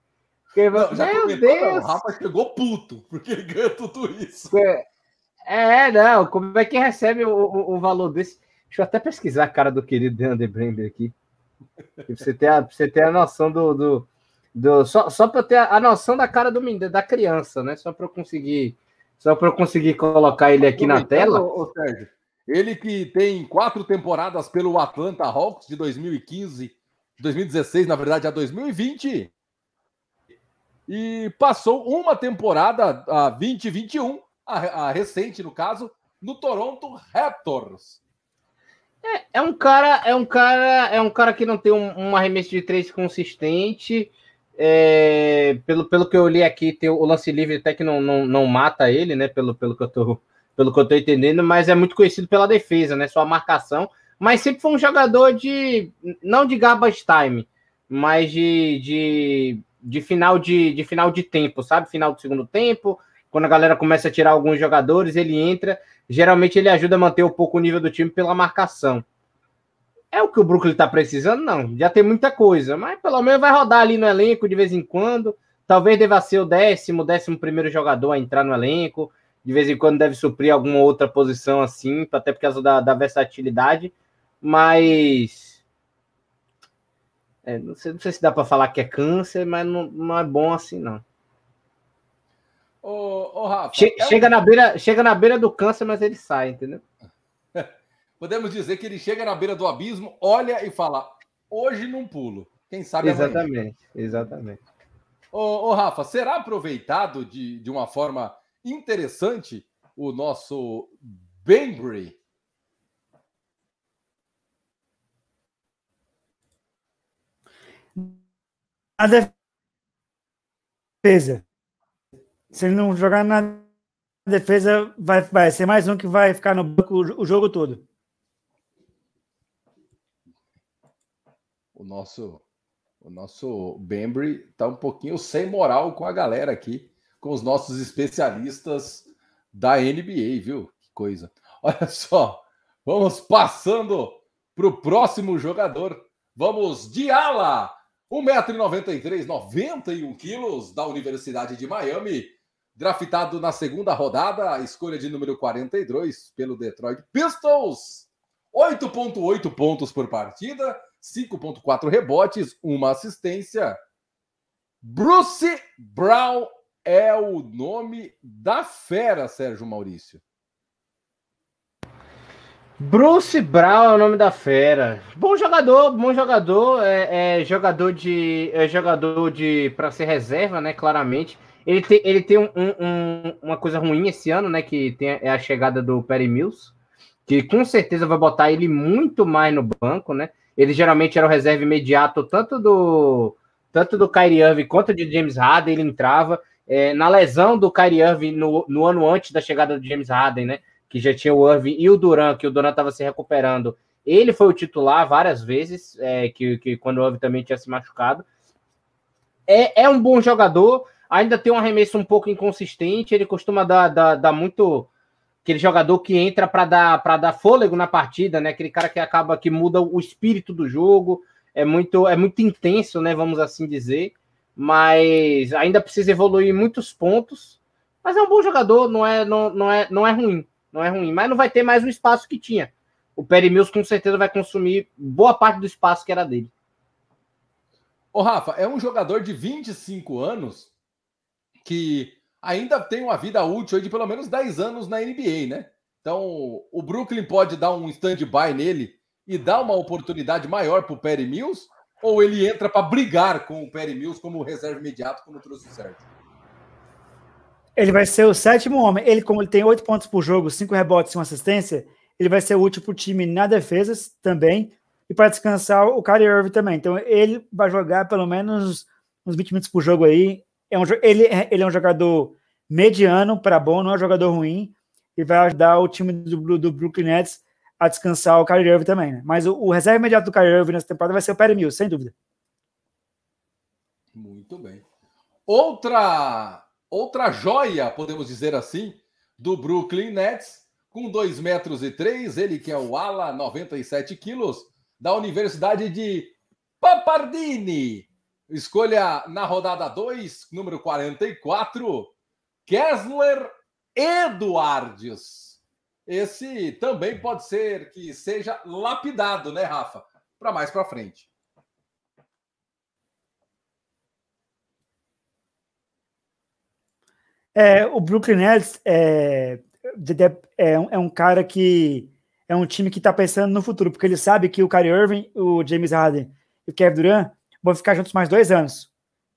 Porque, não, já meu comentou, Deus! Não, o Rafa chegou puto, porque ele ganha tudo isso. É, é, não, como é que recebe o, o, o valor desse? Deixa eu até pesquisar a cara do querido Deandre Brender aqui. Pra você ter a, você ter a noção do. do, do só só para ter a, noção da cara do da criança, né? Só para eu conseguir. Só para eu conseguir colocar ele aqui na tela. Ô, Sérgio, ele que tem quatro temporadas pelo Atlanta Hawks de 2015, 2016, na verdade, a 2020. E passou uma temporada, a 2021, a, a recente, no caso, no Toronto Raptors. É, é, um cara, é um cara, é um cara que não tem um, um arremesso de três consistente. É, pelo, pelo que eu li aqui, tem o lance livre até que não, não, não mata ele, né? Pelo, pelo, que eu tô, pelo que eu tô entendendo, mas é muito conhecido pela defesa, né? Sua marcação. Mas sempre foi um jogador de. não de garbage time, mas de, de, de, final, de, de final de tempo, sabe? Final do segundo tempo. Quando a galera começa a tirar alguns jogadores, ele entra geralmente ele ajuda a manter um pouco o nível do time pela marcação. É o que o Brooklyn está precisando? Não. Já tem muita coisa, mas pelo menos vai rodar ali no elenco de vez em quando. Talvez deva ser o décimo, décimo primeiro jogador a entrar no elenco. De vez em quando deve suprir alguma outra posição assim, até por causa da, da versatilidade. Mas. É, não, sei, não sei se dá para falar que é câncer, mas não, não é bom assim, não. Ô, ô Rafa, che é chega, um... na beira, chega na beira do câncer, mas ele sai, entendeu? Podemos dizer que ele chega na beira do abismo, olha e fala: hoje não pulo. Quem sabe Exatamente, amanhã. exatamente. Ô, ô, Rafa, será aproveitado de, de uma forma interessante o nosso Bembry? A defesa. Se ele não jogar na defesa, vai, vai ser mais um que vai ficar no banco o, jogo todo. O nosso, o nosso Bembry tá um pouquinho sem moral com a galera aqui, com os nossos especialistas da NBA, viu? Que coisa. Olha só, vamos passando para o próximo jogador. Vamos de ala, 1,93m, 91 quilos, da Universidade de Miami draftado na segunda rodada, a escolha de número 42 pelo Detroit Pistons. 8,8 pontos por partida, 5,4 rebotes, uma assistência. Bruce Brown é o nome da fera, Sérgio Maurício. Bruce Brown é o nome da fera. Bom jogador, bom jogador, é, é jogador de é jogador de para ser reserva, né? Claramente ele tem, ele tem um, um, uma coisa ruim esse ano, né? Que tem, é a chegada do Perry Mills, que com certeza vai botar ele muito mais no banco, né? Ele geralmente era o reserva imediato tanto do, tanto do Kyrie Irving quanto de James Harden, ele entrava. É, na lesão do Kyrie Irving no, no ano antes da chegada do James Harden, né? Que já tinha o Irving e o Duran, que o Duran estava se recuperando. Ele foi o titular várias vezes, é, que, que quando o Irving também tinha se machucado. É, é um bom jogador, ainda tem um arremesso um pouco inconsistente, ele costuma dar, dar, dar muito aquele jogador que entra para dar dar fôlego na partida, né? Aquele cara que acaba que muda o espírito do jogo, é muito é muito intenso, né, vamos assim dizer, mas ainda precisa evoluir muitos pontos. Mas é um bom jogador, não é não, não é não é ruim, não é ruim, mas não vai ter mais o espaço que tinha. O Perry Mills com certeza vai consumir boa parte do espaço que era dele. Ô Rafa, é um jogador de 25 anos que ainda tem uma vida útil de pelo menos 10 anos na NBA, né? Então, o Brooklyn pode dar um stand-by nele e dar uma oportunidade maior para o Perry Mills? Ou ele entra para brigar com o Perry Mills como reserva imediato, como trouxe o Sérgio? Ele vai ser o sétimo homem. Ele, como ele tem oito pontos por jogo, cinco rebotes e uma assistência, ele vai ser útil para o time na defesa também e para descansar o Kyrie Irving também. Então, ele vai jogar pelo menos uns 20 minutos por jogo aí é um, ele, é, ele é um jogador mediano para bom, não é um jogador ruim, e vai ajudar o time do, do Brooklyn Nets a descansar o Kyrie Irving também, né? Mas o, o, reserva imediato do Kyrie Irving nessa temporada vai ser o Perry Mills, sem dúvida. Muito bem. Outra outra joia, podemos dizer assim, do Brooklyn Nets, com 2 metros e 3, ele que é o ala, 97 quilos, da Universidade de Papardini, Escolha na rodada 2, número 44, Kessler Eduardes. Esse também pode ser que seja lapidado, né, Rafa? Para mais para frente. É, o Brooklyn Nets é, é, é, um cara que é um time que está pensando no futuro, porque ele sabe que o Kyrie Irving, o James Harden e o Kevin Durant vão ficar juntos mais dois anos.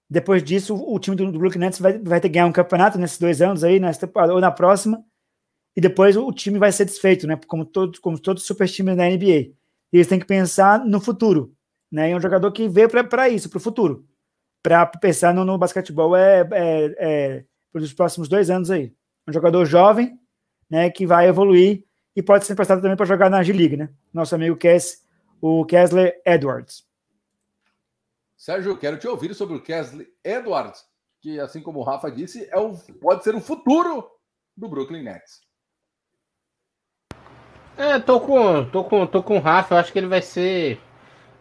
Depois disso, o time do, do Brooklyn Nets vai, vai ter que ganhar um campeonato nesses dois anos aí, nessa temporada, ou na próxima, e depois o time vai ser desfeito, né? Como, todo, como todos os super times da NBA. E eles têm que pensar no futuro, né? E é um jogador que veio para isso, para o futuro. Para pensar no, no basquetebol é, é, é pelos próximos dois anos aí. Um jogador jovem, né? Que vai evoluir e pode ser emprestado também para jogar na G-League, né? Nosso amigo Kess, o Kessler Edwards. Sérgio, quero te ouvir sobre o Kesley Edwards, que, assim como o Rafa disse, é o, pode ser o futuro do Brooklyn Nets. É, tô com, tô com, tô com o Rafa. Eu acho que ele vai ser,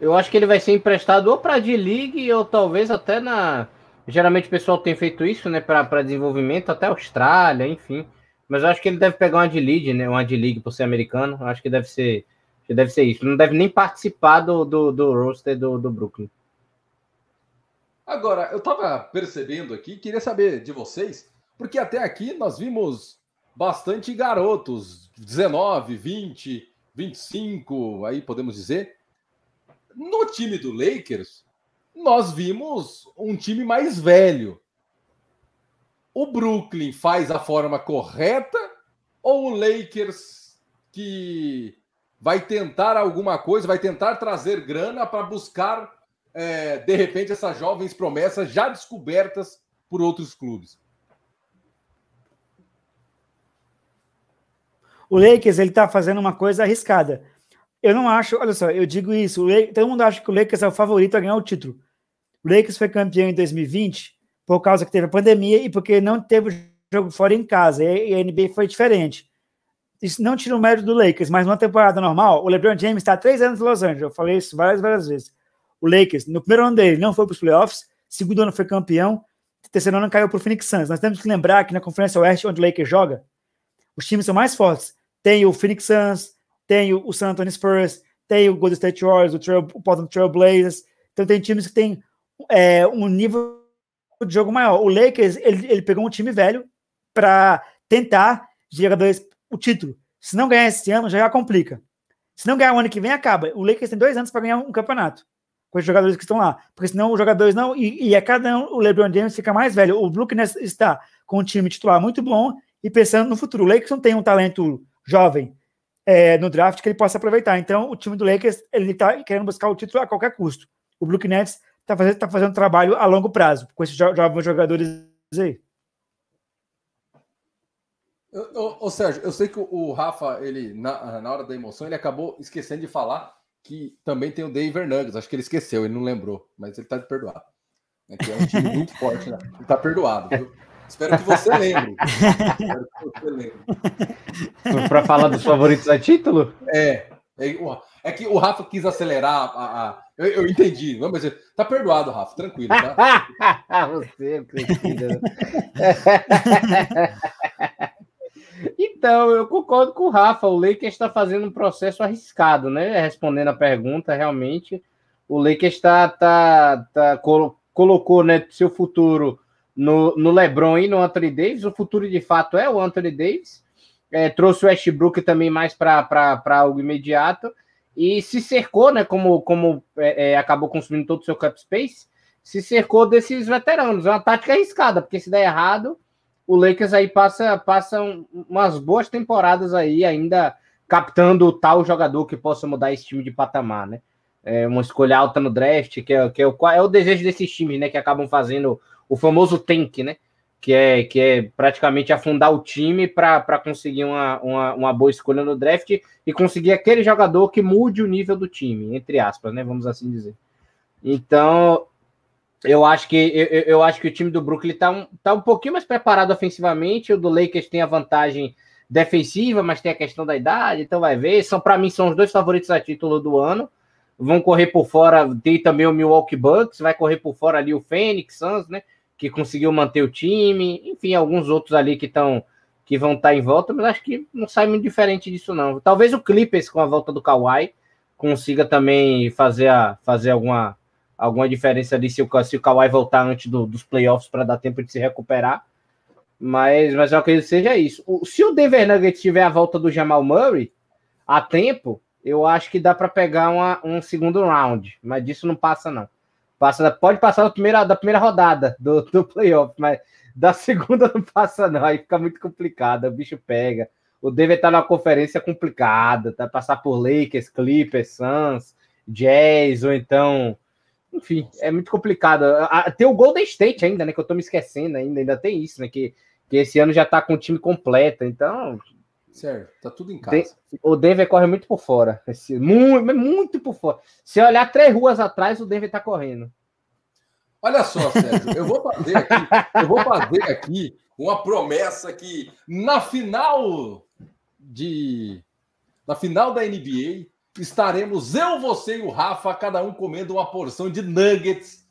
eu acho que ele vai ser emprestado ou para D League ou talvez até na. Geralmente o pessoal tem feito isso, né, para desenvolvimento até Austrália, enfim. Mas eu acho que ele deve pegar uma D League, né, uma D League por ser americano. Eu acho que deve ser, deve ser isso. Não deve nem participar do do, do roster do, do Brooklyn. Agora, eu estava percebendo aqui, queria saber de vocês, porque até aqui nós vimos bastante garotos, 19, 20, 25, aí podemos dizer. No time do Lakers, nós vimos um time mais velho. O Brooklyn faz a forma correta ou o Lakers que vai tentar alguma coisa, vai tentar trazer grana para buscar é, de repente, essas jovens promessas já descobertas por outros clubes? O Lakers ele está fazendo uma coisa arriscada. Eu não acho, olha só, eu digo isso, Lakers, todo mundo acha que o Lakers é o favorito a ganhar o título. O Lakers foi campeão em 2020 por causa que teve a pandemia e porque não teve jogo fora em casa. E a NBA foi diferente. Isso não tira o mérito do Lakers, mas numa temporada normal, o LeBron James está há três anos em Los Angeles. Eu falei isso várias, várias vezes. O Lakers, no primeiro ano dele, não foi para os playoffs, segundo ano foi campeão, terceiro ano caiu para o Phoenix Suns. Nós temos que lembrar que na Conferência Oeste, onde o Lakers joga, os times são mais fortes. Tem o Phoenix Suns, tem o San Antonio Spurs, tem o Golden State Warriors, o, Trail, o Portland Trail Blazers. Então tem times que têm é, um nível de jogo maior. O Lakers, ele, ele pegou um time velho para tentar jogadores o título. Se não ganhar esse ano, já complica. Se não ganhar o ano que vem, acaba. O Lakers tem dois anos para ganhar um campeonato com os jogadores que estão lá. Porque senão os jogadores não. E, e a cada um, o LeBron James fica mais velho. O Brooklyn está com um time titular muito bom e pensando no futuro. O Lakers não tem um talento jovem é, no draft que ele possa aproveitar. Então, o time do Lakers ele está querendo buscar o título a qualquer custo. O Brooklyn Nets está tá fazendo, tá fazendo trabalho a longo prazo com esses jovens jogadores aí. Ô, Sérgio, eu sei que o Rafa, ele, na, na hora da emoção, ele acabou esquecendo de falar que também tem o Denver Nuggets. Acho que ele esqueceu, ele não lembrou, mas ele tá de perdoado. É, que é um time muito forte, né? Ele tá perdoado. Viu? Espero que você lembre. Espero que você lembre. Para falar dos favoritos a título? É. É, é, que o Rafa quis acelerar a. a eu, eu, entendi. Não, mas tá perdoado, Rafa, tranquilo, tá? você, Cristina. Então, eu concordo com o Rafa. O Lakers está fazendo um processo arriscado, né? Respondendo a pergunta, realmente, o Lakers está tá, tá, colocou né, seu futuro no, no LeBron e no Anthony Davis. O futuro, de fato, é o Anthony Davis. É, trouxe o Westbrook também mais para algo imediato e se cercou, né? Como, como é, é, acabou consumindo todo o seu cap space, se cercou desses veteranos. É uma tática arriscada, porque se der errado o Lakers aí passa, passa umas boas temporadas aí ainda captando o tal jogador que possa mudar esse time de patamar, né? É uma escolha alta no draft, que é, que é, o, é o desejo desses times, né? Que acabam fazendo o famoso tank, né? Que é, que é praticamente afundar o time para conseguir uma, uma, uma boa escolha no draft e conseguir aquele jogador que mude o nível do time, entre aspas, né? Vamos assim dizer. Então, eu acho que eu, eu, acho que o time do Brooklyn está um, tá um pouquinho mais preparado ofensivamente. O do Lakers tem a vantagem defensiva, mas tem a questão da idade, então vai ver. São para mim são os dois favoritos a título do ano. Vão correr por fora, tem também o Milwaukee Bucks, vai correr por fora ali o Phoenix Suns, né, que conseguiu manter o time, enfim, alguns outros ali que estão que vão estar tá em volta, mas acho que não sai muito diferente disso não. Talvez o Clippers com a volta do Kawhi consiga também fazer a fazer alguma alguma diferença ali se o, se o Kawhi voltar antes do, dos playoffs para dar tempo de se recuperar. Mas, mas eu acredito que seja isso. O, se o Denver Nuggets tiver a volta do Jamal Murray a tempo, eu acho que dá para pegar uma, um segundo round, mas disso não passa, não. Passa, pode passar da primeira, da primeira rodada do, do playoff, mas da segunda não passa, não. Aí fica muito complicado, o bicho pega. O Denver tá numa conferência complicada, tá? Passar por Lakers, Clippers, Suns, Jazz, ou então enfim, é muito complicado. Tem o Golden State ainda, né? Que eu tô me esquecendo ainda, ainda tem isso, né? Que, que esse ano já tá com o time completo, então. Certo, tá tudo em casa. o Denver corre muito por fora. Esse, muito, muito por fora. Se olhar três ruas atrás, o Denver tá correndo. Olha só, Sérgio, eu vou fazer aqui, eu vou fazer aqui uma promessa que na final de na final da NBA estaremos eu, você e o Rafa, cada um comendo uma porção de nuggets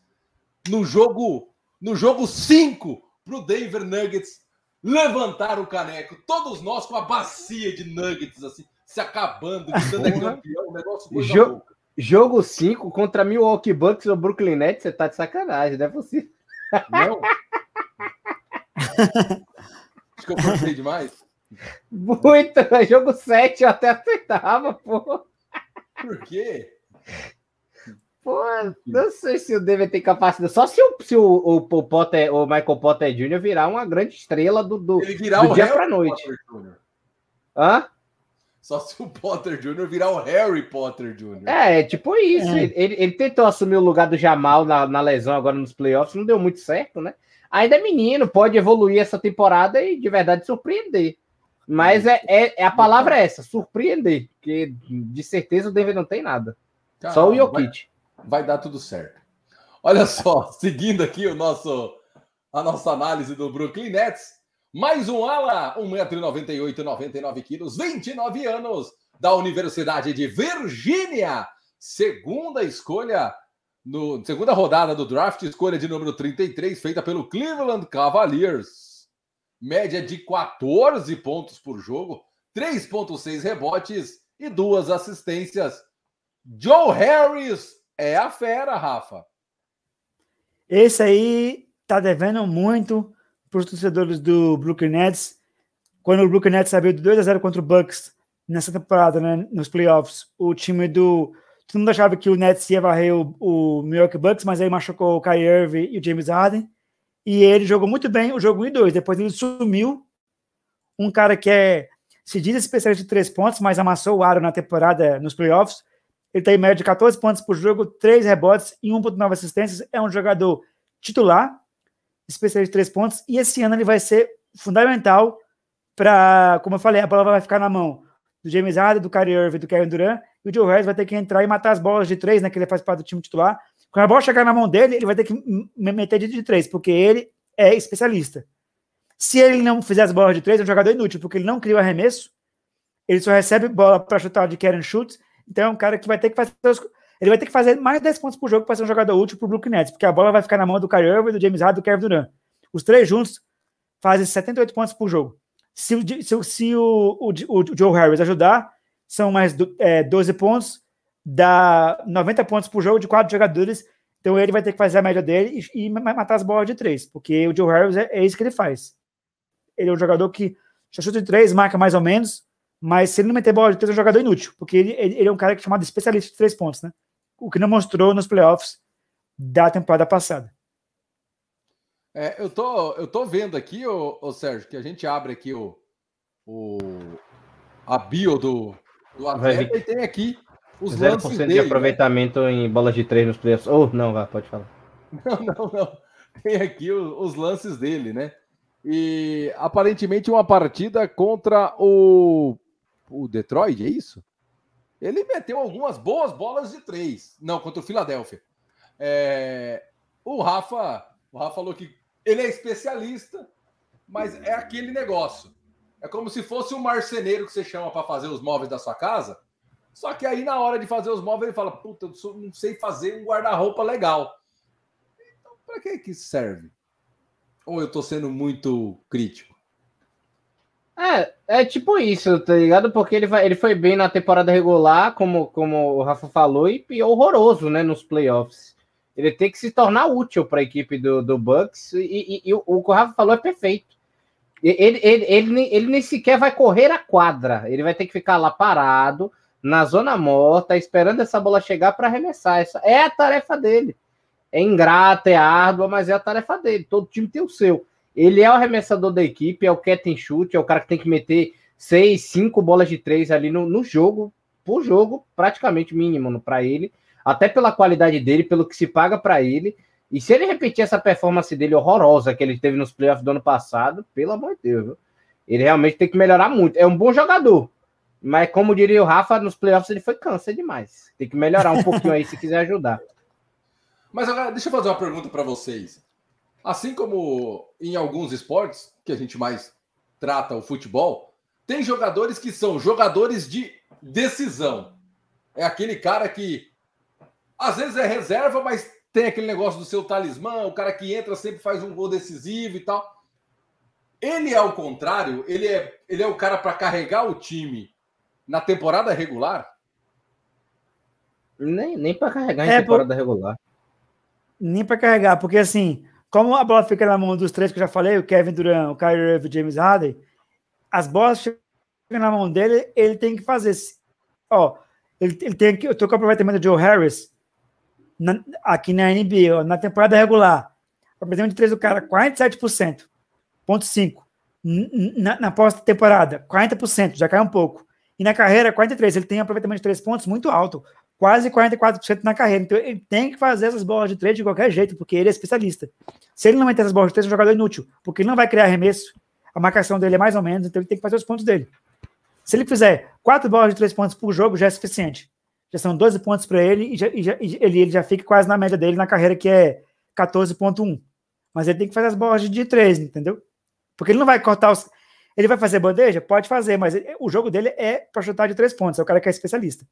no jogo no jogo 5 para o Denver Nuggets levantar o caneco. Todos nós com a bacia de nuggets assim, se acabando, gritando é campeão, negócio coisa jo Jogo 5 contra Milwaukee Bucks ou Brooklyn Nets, você tá de sacanagem, não é possível. Não. Acho que eu forcei demais. Muito, jogo 7 eu até aceitava, pô. Por quê? Pô, não sei se o Denver tem capacidade. Só se o, se o, o, o, Potter, o Michael Potter Jr. virar uma grande estrela do, do, Ele virar do o dia para noite. Hã? Só se o Potter Jr. virar o Harry Potter Jr. É, é tipo isso. É. Ele, ele, tentou assumir o lugar do Jamal na, na lesão agora nos playoffs, não deu muito certo, né? Ainda é menino, pode evoluir essa temporada e de verdade surpreender. Mas é, é, é, a palavra é essa, surpreender, porque de certeza o Denver não tem nada. Caramba, só o Jokic. Vai, vai, dar tudo certo. Olha só, seguindo aqui o nosso, a nossa análise do Brooklyn Nets, mais um ala, 1,98m, 99 quilos, 29 anos, da Universidade de Virgínia, segunda escolha, no, segunda rodada do draft, escolha de número 33, feita pelo Cleveland Cavaliers média de 14 pontos por jogo, 3,6 rebotes e duas assistências. Joe Harris é a fera, Rafa. Esse aí tá devendo muito para os torcedores do Brooklyn Nets. Quando o Brooklyn Nets saiu de 2 a 0 contra o Bucks nessa temporada, né, nos playoffs, o time do todo mundo achava que o Nets ia varrer o, o Milwaukee Bucks, mas aí machucou o Kyrie Irving e o James Harden e ele jogou muito bem o jogo 1 e 2. Depois ele sumiu. Um cara que é, se diz especialista de três pontos, mas amassou o aro na temporada, nos playoffs. Ele tem média de 14 pontos por jogo, 3 rebotes e 1,9 assistências. É um jogador titular, especialista de 3 pontos. E esse ano ele vai ser fundamental para, como eu falei, a bola vai ficar na mão do James Harden, do Kyrie Irving, do Kevin Durant. E o Joe Harris vai ter que entrar e matar as bolas de 3, né? Que ele faz parte do time titular. Quando a bola chegar na mão dele, ele vai ter que meter de 3, porque ele é especialista. Se ele não fizer as bolas de 3, é um jogador inútil, porque ele não cria o arremesso. Ele só recebe bola para chutar de Karen Shoot então é um cara que vai ter que fazer os, ele vai ter que fazer mais de 10 pontos por jogo para ser um jogador útil para o Brooklyn Nets, porque a bola vai ficar na mão do Kyrie Irving, do James Harden, do Kevin Durant. Os três juntos fazem 78 pontos por jogo. Se, se, se o, o, o, Joe Harris ajudar, são mais do, é, 12 pontos, dá 90 pontos por jogo de quatro jogadores. Então ele vai ter que fazer a média dele e, e matar as bolas de três, porque o Joe Harris é, é, isso que ele faz. Ele é um jogador que já chuta de três, marca mais ou menos, mas se ele não meter bola de três, é um jogador inútil, porque ele, ele, ele é um cara que é chamado especialista de três pontos, né? O que não mostrou nos playoffs da temporada passada. É, eu, tô, eu tô vendo aqui, ô, ô, Sérgio, que a gente abre aqui o, o, a bio do, do atleta e tem aqui os 0% lances dele. de né? aproveitamento né? em bolas de três nos playoffs. Ou oh, não, vá, pode falar. Não, não, não. Tem aqui os, os lances dele, né? E aparentemente uma partida contra o o Detroit, é isso? Ele meteu algumas boas bolas de três. Não, contra o Philadelphia. É... O Rafa, o Rafa falou que ele é especialista, mas é aquele negócio. É como se fosse um marceneiro que você chama para fazer os móveis da sua casa. Só que aí, na hora de fazer os móveis, ele fala: Puta, eu não sei fazer um guarda-roupa legal. Então, para que que serve? Ou eu estou sendo muito crítico? É, é tipo isso, tá ligado? Porque ele, vai, ele foi bem na temporada regular, como, como o Rafa falou, e, e horroroso, né, nos playoffs. Ele tem que se tornar útil para a equipe do, do Bucks, e, e, e, o, o que o Rafa falou é perfeito. Ele, ele, ele, ele, nem sequer vai correr a quadra, ele vai ter que ficar lá parado, na zona morta, esperando essa bola chegar para arremessar. Essa é a tarefa dele. É ingrata, é árdua, mas é a tarefa dele. Todo time tem o seu. Ele é o arremessador da equipe, é o catch and shoot, é o cara que tem que meter seis, cinco bolas de três ali no, no jogo, por jogo, praticamente mínimo para ele, até pela qualidade dele, pelo que se paga para ele. E se ele repetir essa performance dele horrorosa que ele teve nos playoffs do ano passado, pelo amor de Deus, viu? ele realmente tem que melhorar muito. É um bom jogador, mas como diria o Rafa, nos playoffs ele foi câncer demais. Tem que melhorar um pouquinho aí se quiser ajudar. Mas agora, deixa eu fazer uma pergunta para vocês. Assim como em alguns esportes que a gente mais trata o futebol, tem jogadores que são jogadores de decisão. É aquele cara que às vezes é reserva, mas tem aquele negócio do seu talismã, o cara que entra sempre faz um gol decisivo e tal. Ele é o contrário, ele é, ele é o cara para carregar o time na temporada regular? Nem, nem para carregar em é, temporada por... regular. Nem para carregar, porque assim, como a bola fica na mão dos três que eu já falei, o Kevin Durant, o Kyrie Irving e o James Harden, as bolas chegam na mão dele, ele tem que fazer. Ó, ele, ele tem que. Eu tô com o aproveitamento do Joe Harris na, aqui na NBA, ó, na temporada regular. O aproveitamento de três do cara, 47%. Ponto 5. Na, na pós-temporada, 40%, já cai um pouco. E na carreira, 43%. Ele tem um aproveitamento de três pontos muito alto quase 44% na carreira. Então ele tem que fazer essas bolas de três de qualquer jeito, porque ele é especialista. Se ele não meter essas bolas de três, é um jogador inútil, porque ele não vai criar arremesso. A marcação dele é mais ou menos, então ele tem que fazer os pontos dele. Se ele fizer quatro bolas de três pontos por jogo, já é suficiente. Já são 12 pontos para ele e, já, e, já, e ele, ele, já fica quase na média dele na carreira, que é 14,1. Mas ele tem que fazer as bolas de três, entendeu? Porque ele não vai cortar os. Ele vai fazer bandeja? Pode fazer, mas ele, o jogo dele é para chutar de três pontos. É o cara que é especialista.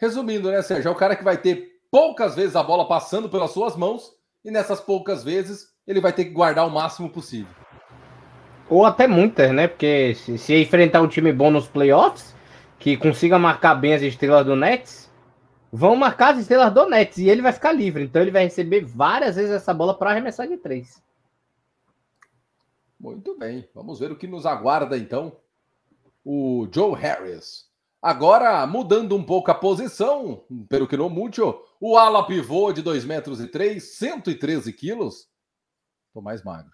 Resumindo, né, Sérgio? É o cara que vai ter poucas vezes a bola passando pelas suas mãos e nessas poucas vezes ele vai ter que guardar o máximo possível. Ou até muitas, né? Porque se, se enfrentar um time bom nos playoffs, que consiga marcar bem as estrelas do Nets, vão marcar as estrelas do Nets e ele vai ficar livre. Então ele vai receber várias vezes essa bola para arremessar de três. Muito bem. Vamos ver o que nos aguarda então. O Joe Harris. Agora, mudando um pouco a posição, pelo que não muito, o ala pivô de 2 metros e 3, 113 quilos. Tô mais magro.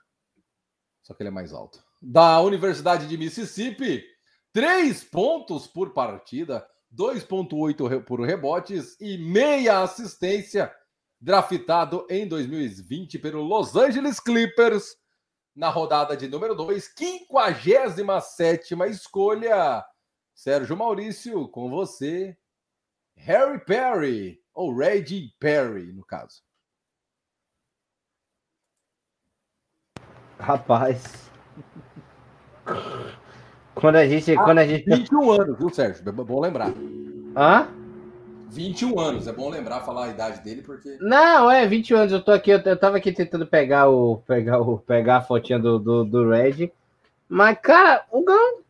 Só que ele é mais alto. Da Universidade de Mississippi, 3 pontos por partida, 2,8 por rebotes e meia assistência, draftado em 2020 pelo Los Angeles Clippers, na rodada de número 2, 57 escolha. Sérgio Maurício, com você, Harry Perry, ou Reggie Perry, no caso. Rapaz. Quando a gente. Ah, quando a gente... 21 anos, viu, Sérgio? Bom lembrar. Hã? 21 anos, é bom lembrar, falar a idade dele, porque. Não, é 21 anos. Eu tô aqui, eu, eu tava aqui tentando pegar o. pegar o. pegar a fotinha do, do, do Red. Mas, cara, o Gão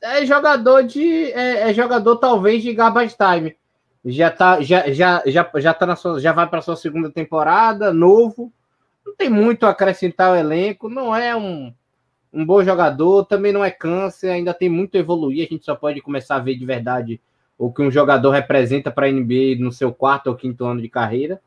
é jogador de. É, é, jogador, talvez, de garbage time. Já tá, já, já, já, já tá na sua. Já vai para sua segunda temporada, novo. Não tem muito a acrescentar o elenco. Não é um um bom jogador, também não é câncer, ainda tem muito a evoluir. A gente só pode começar a ver de verdade o que um jogador representa para a NBA no seu quarto ou quinto ano de carreira.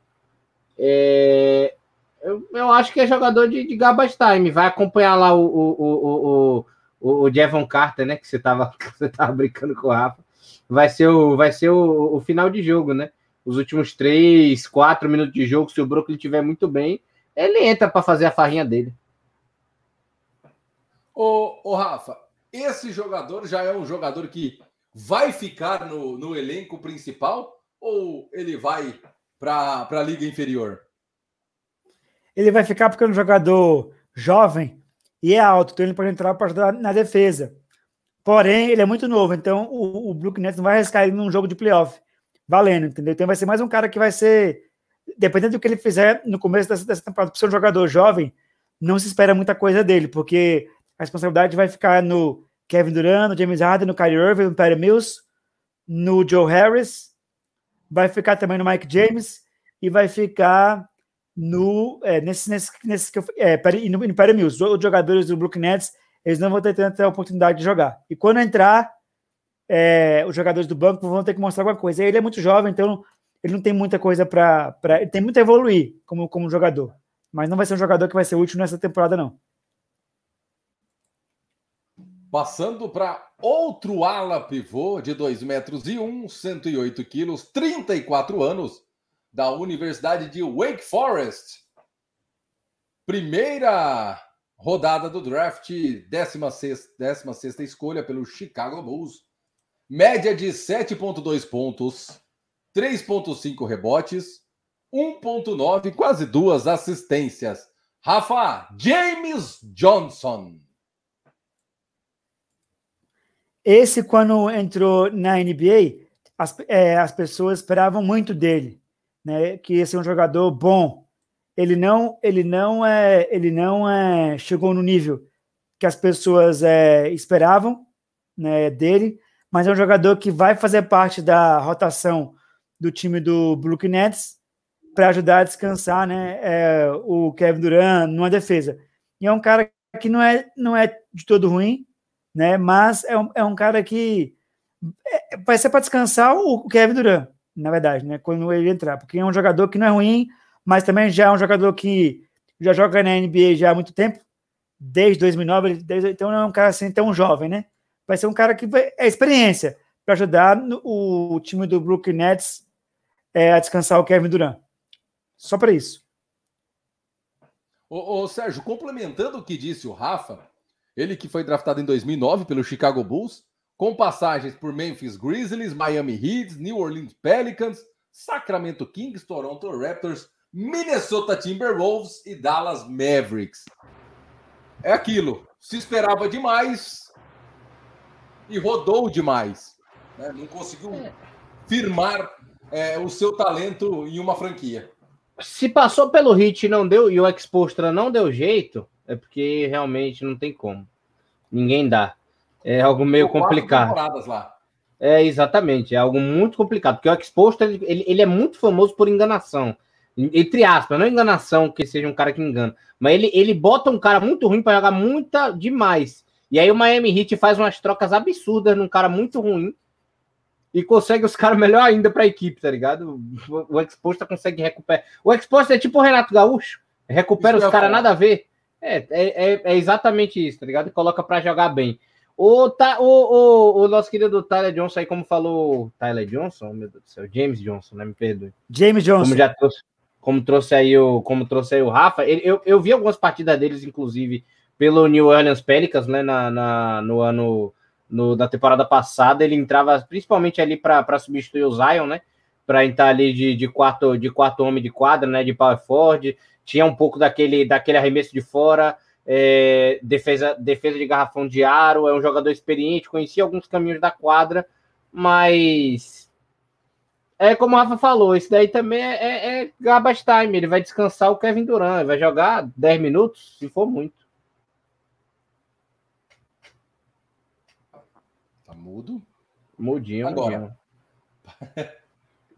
É, eu, eu, acho que é jogador de, de garbage time. Vai acompanhar lá o, o, o, o, o Jevon Carter, né? Que você estava você tava brincando com o Rafa. Vai ser, o, vai ser o, o final de jogo, né? Os últimos três, quatro minutos de jogo, se o Brooklyn estiver muito bem, ele entra para fazer a farrinha dele. Ô, ô, Rafa, esse jogador já é um jogador que vai ficar no, no elenco principal ou ele vai para a liga inferior? Ele vai ficar porque é um jogador jovem e é alto, então ele pode entrar para ajudar na defesa. Porém, ele é muito novo, então o, o Brook Nets não vai arriscar ele num jogo de playoff, valendo, entendeu? Então vai ser mais um cara que vai ser, dependendo do que ele fizer no começo dessa, dessa temporada, por ser um jogador jovem, não se espera muita coisa dele, porque a responsabilidade vai ficar no Kevin Durant, no James Harden, no Kyrie Irving, no Perry Mills, no Joe Harris, vai ficar também no Mike James e vai ficar no é, nesse, nesse, nesse é, e no, no Perry Mills. Os jogadores do Brooklyn Nets eles não vão ter tanta oportunidade de jogar. E quando entrar, é, os jogadores do banco vão ter que mostrar alguma coisa. Ele é muito jovem, então ele não tem muita coisa para. Ele tem muito a evoluir como, como jogador. Mas não vai ser um jogador que vai ser útil nessa temporada, não. Passando para outro ala pivô de 2 metros e 1, 108 quilos, 34 anos, da Universidade de Wake Forest. Primeira rodada do draft, 16, 16 escolha pelo Chicago Bulls. Média de 7,2 pontos, 3,5 rebotes, 1,9, quase duas assistências. Rafa James Johnson. Esse, quando entrou na NBA, as, é, as pessoas esperavam muito dele, né? Que esse é um jogador bom. Ele não, ele não é, ele não é, chegou no nível que as pessoas é, esperavam, né? Dele, mas é um jogador que vai fazer parte da rotação do time do Brooklyn Nets para ajudar a descansar, né? É, o Kevin Durant numa defesa. E é um cara que não é, não é de todo ruim, né? Mas é um, é um cara que é, vai ser para descansar o Kevin Durant, na verdade, né? Quando ele entrar, porque é um jogador que não é ruim, mas também já é um jogador que já joga na NBA já há muito tempo, desde 2009, desde, então não é um cara assim tão jovem, né? Vai ser um cara que vai, é experiência para ajudar no, o time do Brooklyn Nets é, a descansar o Kevin Durant. Só para isso. Ô, ô, Sérgio, complementando o que disse o Rafa, ele que foi draftado em 2009 pelo Chicago Bulls, com passagens por Memphis Grizzlies, Miami Heat, New Orleans Pelicans, Sacramento Kings, Toronto Raptors, Minnesota Timberwolves e Dallas Mavericks. É aquilo. Se esperava demais e rodou demais. Né? Não conseguiu é. firmar é, o seu talento em uma franquia. Se passou pelo Hit e não deu, e o Expostra não deu jeito, é porque realmente não tem como. Ninguém dá. É algo meio complicado. É, exatamente. É algo muito complicado. Porque o Exposto, ele, ele é muito famoso por enganação. Entre aspas, não é enganação que seja um cara que engana. Mas ele, ele bota um cara muito ruim para jogar muita demais. E aí o Miami Heat faz umas trocas absurdas num cara muito ruim e consegue os caras melhor ainda para a equipe, tá ligado? O Exposto consegue recuperar. O Exposto é tipo o Renato Gaúcho, recupera isso os caras nada a ver. É, é, é, é, exatamente isso, tá ligado? Coloca para jogar bem. O, o, o, o, nosso querido Tyler Johnson aí, como falou. Tyler Johnson? Meu Deus do céu, James Johnson, né? Me perdoe. James Johnson. Como já trouxe, como trouxe aí o, como trouxe aí o Rafa. Ele, eu, eu vi algumas partidas deles, inclusive, pelo New Orleans Pelicans, né? Na, na, no ano. No, na temporada passada, ele entrava principalmente ali para substituir o Zion, né? Para entrar ali de, de, quarto, de quarto homem de quadra, né? De power forward. Tinha um pouco daquele, daquele arremesso de fora é, defesa, defesa de garrafão de aro, é um jogador experiente, conhecia alguns caminhos da quadra, mas é como o Rafa falou, isso daí também é, é, é garbage time, ele vai descansar o Kevin Durant, vai jogar 10 minutos, se for muito. Tá mudo? Mudinho, Agora, mudinho.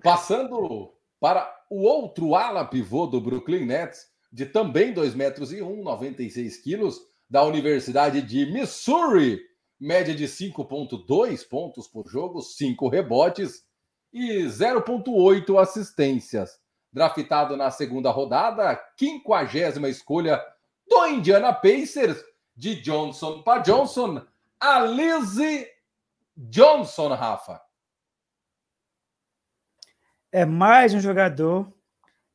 passando para o outro ala pivô do Brooklyn Nets, de também 2 metros e 1, 96 quilos, da Universidade de Missouri, média de 5,2 pontos por jogo, 5 rebotes e 0,8 assistências. Draftado na segunda rodada, 50 escolha do Indiana Pacers, de Johnson para Johnson, Alize Johnson, Rafa. É mais um jogador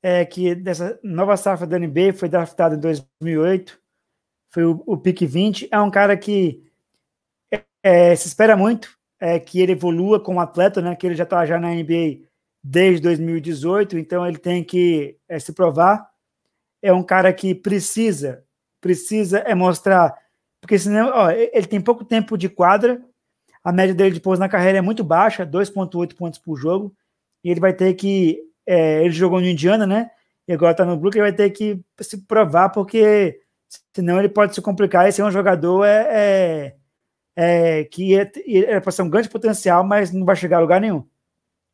é, que dessa nova safra da NBA foi draftado em 2008, foi o, o pique 20. É um cara que é, é, se espera muito é, que ele evolua como atleta, né? Que ele já está já na NBA desde 2018, então ele tem que é, se provar. É um cara que precisa, precisa é mostrar, porque senão, ó, ele tem pouco tempo de quadra, a média dele de pouso na carreira é muito baixa, 2,8 pontos por jogo, e ele vai ter que é, ele jogou no Indiana, né? E agora tá no Brooklyn, vai ter que se provar, porque senão ele pode se complicar. Esse é um jogador é, é, é que é, é ser um grande potencial, mas não vai chegar a lugar nenhum.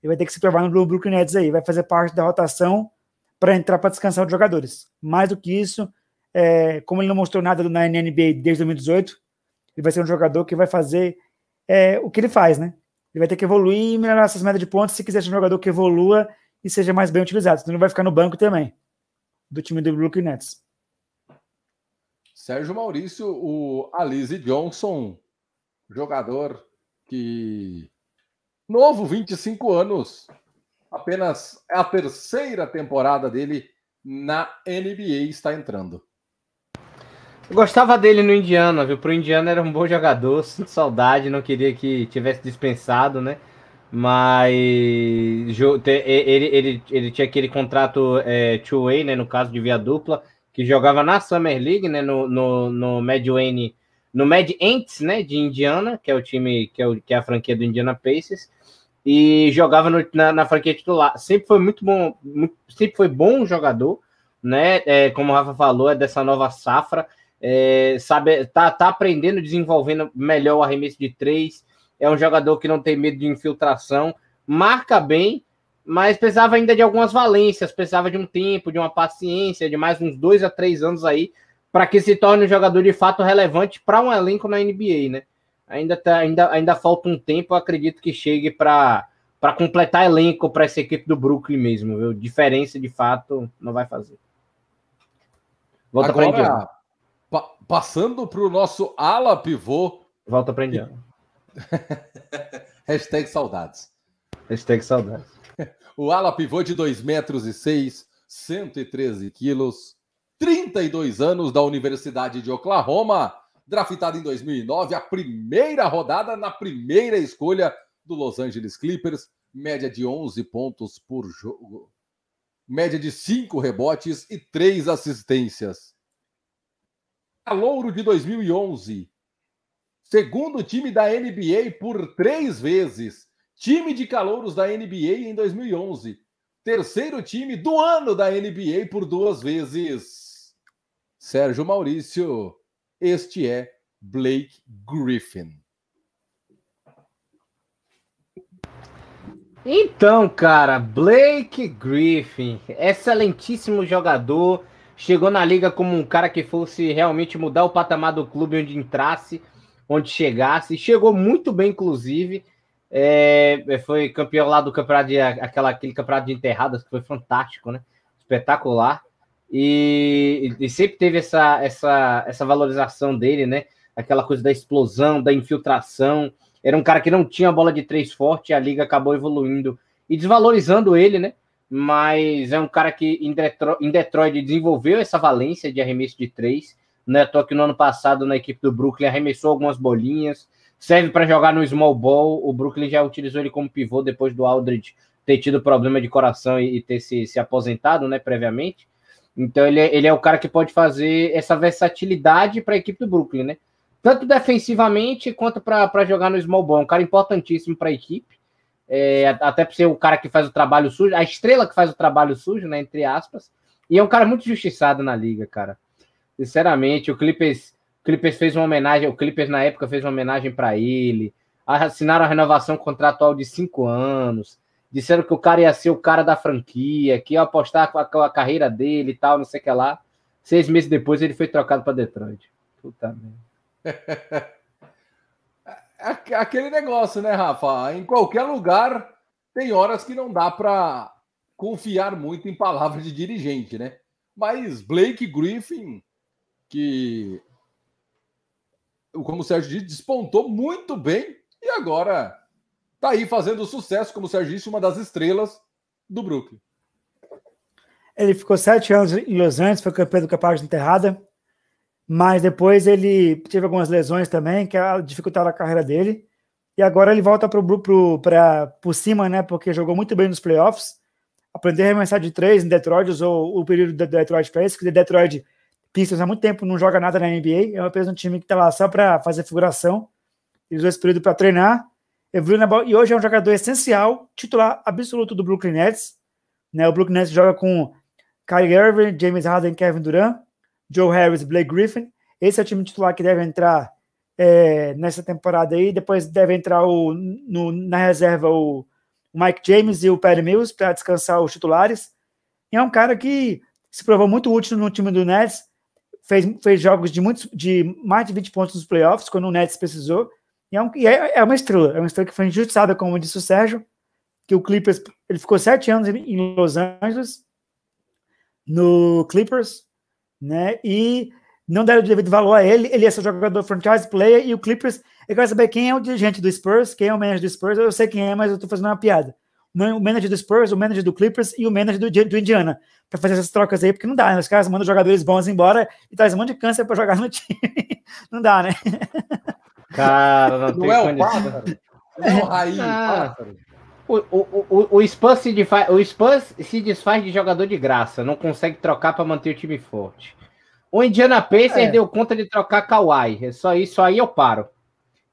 Ele vai ter que se provar no Brooklyn Nets aí, vai fazer parte da rotação para entrar para descansar os jogadores. Mais do que isso, é, como ele não mostrou nada na NBA desde 2018, ele vai ser um jogador que vai fazer é, o que ele faz, né? Ele vai ter que evoluir e melhorar essas médias de pontos se quiser ser um jogador que evolua e seja mais bem utilizado. Senão ele vai ficar no banco também, do time do Brooklyn Nets. Sérgio Maurício, o Alize Johnson, jogador que novo, 25 anos, apenas é a terceira temporada dele na NBA está entrando. Eu gostava dele no Indiana, viu? Pro Indiana era um bom jogador, sinto saudade, não queria que tivesse dispensado, né? Mas ele, ele, ele tinha aquele contrato é, two-way, né, no caso de via dupla, que jogava na Summer League, né, no, no, no Mad Wayne, no Mad Ants, né, de Indiana, que é o time, que é, o, que é a franquia do Indiana Pacers, e jogava no, na, na, franquia titular. Sempre foi muito bom, muito, sempre foi bom jogador, né, é, como o Rafa falou, é dessa nova safra, é, sabe, tá, tá aprendendo, desenvolvendo melhor o arremesso de três, é um jogador que não tem medo de infiltração, marca bem, mas precisava ainda de algumas valências, precisava de um tempo, de uma paciência, de mais uns dois a três anos aí, para que se torne um jogador de fato relevante para um elenco na NBA, né? Ainda, tá, ainda, ainda falta um tempo, acredito que chegue para para completar elenco para essa equipe do Brooklyn mesmo, viu? Diferença de fato não vai fazer. Volta para Indiana. Pa passando para o nosso ala pivô. Volta para Indiana. Hashtag saudades. Hashtag saudades. O ala pivô de 2 metros e 6, 113 quilos, 32 anos da Universidade de Oklahoma, draftado em 2009, a primeira rodada na primeira escolha do Los Angeles Clippers, média de 11 pontos por jogo, média de 5 rebotes e 3 assistências. Calouro de 2011, Segundo time da NBA por três vezes. Time de calouros da NBA em 2011. Terceiro time do ano da NBA por duas vezes. Sérgio Maurício, este é Blake Griffin. Então, cara, Blake Griffin, excelentíssimo jogador, chegou na liga como um cara que fosse realmente mudar o patamar do clube onde entrasse onde chegasse. Chegou muito bem, inclusive. É, foi campeão lá do campeonato de aquela, aquele campeonato de enterradas que foi fantástico, né? Espetacular. E, e sempre teve essa, essa, essa valorização dele, né? aquela coisa da explosão, da infiltração. Era um cara que não tinha bola de três forte, a liga acabou evoluindo e desvalorizando ele, né? Mas é um cara que em Detroit, em Detroit desenvolveu essa valência de arremesso de três. Não é à que no ano passado, na equipe do Brooklyn, arremessou algumas bolinhas. Serve para jogar no small ball. O Brooklyn já utilizou ele como pivô depois do Aldridge ter tido problema de coração e, ter se, se aposentado, né, previamente. Então ele é, ele é o cara que pode fazer essa versatilidade para a equipe do Brooklyn, né? Tanto defensivamente quanto para jogar no small ball. Um cara importantíssimo para a equipe. É, até por ser o cara que faz o trabalho sujo, a estrela que faz o trabalho sujo, né? Entre aspas. E é um cara muito justiçado na liga, cara. Sinceramente, o Clippers, Clippers fez uma homenagem, o Clippers na época fez uma homenagem para ele. Assinaram a renovação contratual de cinco anos disseram que o cara ia ser o cara da franquia, que ia apostar com a, a carreira dele e tal, não sei o que lá. Seis meses depois ele foi trocado para Detroit. Puta merda. Aquele negócio, né, Rafa? Em qualquer lugar tem horas que não dá para confiar muito em palavras de dirigente, né? Mas Blake Griffin, que, como o Sérgio disse, despontou muito bem e agora tá aí fazendo sucesso, como o Sérgio disse, uma das estrelas do Brooklyn. Ele ficou sete anos em Los Angeles, foi campeão do Campeonato de Enterrada, mas depois ele teve algumas lesões também, que dificultaram a carreira dele. E agora ele volta para por cima, né? Porque jogou muito bem nos playoffs. Aprendeu a arremessar de três em Detroit, usou o período de Detroit para isso, que Detroit Pistons há muito tempo não joga nada na NBA, é apenas um time que está lá só para fazer figuração. Ele usou esse período para treinar e hoje é um jogador essencial, titular absoluto do Brooklyn Nets. Né? O Brooklyn Nets joga com Kyrie Irving, James Harden, Kevin Durant, Joe Harris, Blake Griffin. Esse é o time titular que deve entrar é, nessa temporada aí. Depois deve entrar o, no, na reserva o Mike James e o Perry Mills para descansar os titulares. E é um cara que se provou muito útil no time do Nets. Fez, fez jogos de, muitos, de mais de 20 pontos nos playoffs, quando o Nets precisou. E é, um, e é, é uma estrela, é uma estrela que foi injustiçada, como disse o Sérgio, que o Clippers, ele ficou sete anos em Los Angeles, no Clippers, né, e não deram devido valor a ele, ele é seu jogador franchise player, e o Clippers, eu quero saber quem é o dirigente do Spurs, quem é o manager do Spurs, eu sei quem é, mas eu tô fazendo uma piada. O manager do Spurs, o manager do Clippers e o manager do, do Indiana, para fazer essas trocas aí, porque não dá, né? Os caras mandam jogadores bons embora e traz um monte de câncer para jogar no time. não dá, né? Cara, não, não é o pássaro? É o raiz, ah, O, o, o, o, Spurs se desfaz, o Spurs se desfaz de jogador de graça, não consegue trocar para manter o time forte. O Indiana Pacers é. deu conta de trocar Kawhi. É só isso aí eu paro.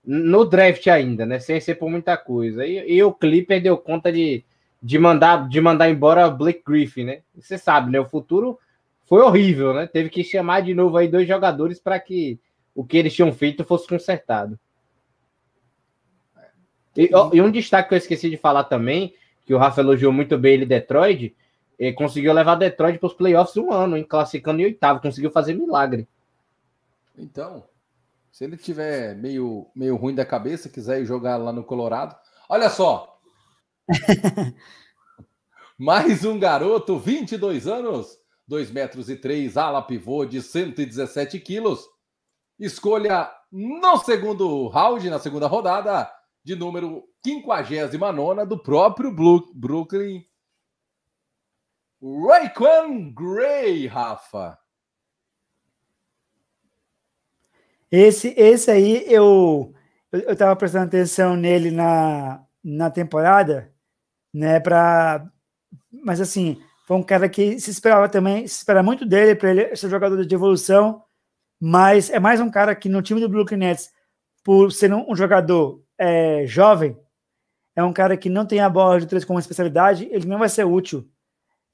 No draft ainda, né? Sem ser por muita coisa. E, e o Clipper deu conta de, de, mandar, de mandar embora Blake Griffin, né? Você sabe, né? O futuro foi horrível, né? Teve que chamar de novo aí dois jogadores para que o que eles tinham feito fosse consertado. E, e, um destaque que eu esqueci de falar também, que o Rafa elogiou muito bem ele Detroit, ele conseguiu levar Detroit para os playoffs um ano, hein, classificando em oitavo, conseguiu fazer milagre. Então, se ele tiver meio, meio ruim da cabeça, quiser ir jogar lá no Colorado, olha só. Mais um garoto, 22 anos, 2 metros e 3, ala pivô de 117 quilos, escolha no segundo round, na segunda rodada, de número 59 do próprio Brooklyn. Rayquan Gray, Rafa. Esse, esse aí eu eu estava prestando atenção nele na, na temporada, né? Para, mas assim foi um cara que se esperava também, se espera muito dele para ele ser jogador de evolução mas é mais um cara que no time do Brooklyn Nets, por ser um, jogador é, jovem, é um cara que não tem a bola de três como especialidade, ele não vai ser útil.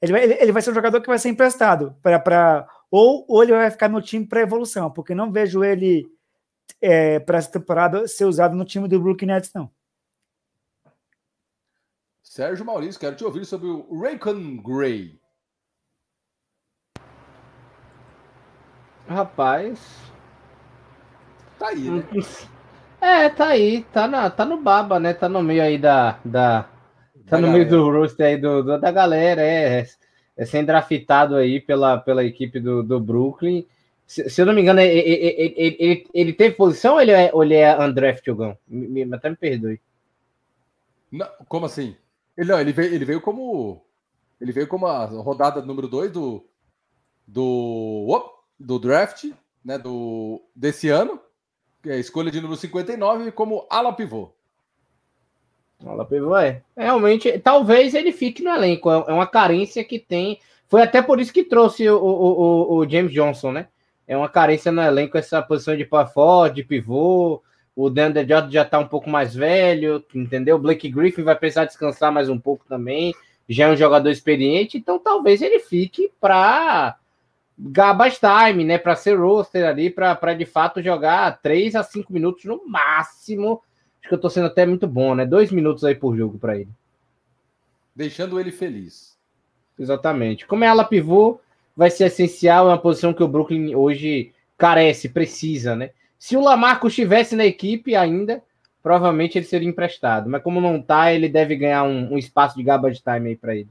Ele vai, ele, ele vai ser um jogador que vai ser emprestado para ou, ou ele vai ficar no time para evolução, porque não vejo ele é, para essa temporada ser usado no time do Brooklyn Nets, não. Sérgio Maurício, quero te ouvir sobre o Raycon Gray. Rapaz. Tá aí, né? É, tá aí. Tá, na, tá no baba, né? Tá no meio aí da. da tá da no galera. meio do roster aí do, do, da galera. É, é sendo draftado aí pela, pela equipe do, do Brooklyn. Se, se eu não me engano, ele, ele, ele, ele teve posição ou ele é, ou ele é undrafted, Gão? Até me perdoe. Não, como assim? Ele, não, ele, veio, ele veio como. Ele veio como a rodada número 2 do. Do. Do draft, né? Do, desse ano. É escolha de número 59 como ala pivô. Ala pivô é. Realmente, talvez ele fique no elenco. É, é uma carência que tem. Foi até por isso que trouxe o, o, o James Johnson, né? É uma carência no elenco essa posição de power de pivô. O Deandre Jordan já está um pouco mais velho, entendeu? O Blake Griffin vai precisar descansar mais um pouco também. Já é um jogador experiente, então talvez ele fique para garbage time, né? Para ser roster ali, para de fato jogar 3 a 5 minutos no máximo. Acho que eu estou sendo até muito bom, né? Dois minutos aí por jogo para ele. Deixando ele feliz. Exatamente. Como é ala pivô, vai ser essencial, é uma posição que o Brooklyn hoje carece, precisa, né? Se o Lamarco estivesse na equipe ainda, provavelmente ele seria emprestado. Mas como não tá, ele deve ganhar um, um espaço de garbage time aí para ele.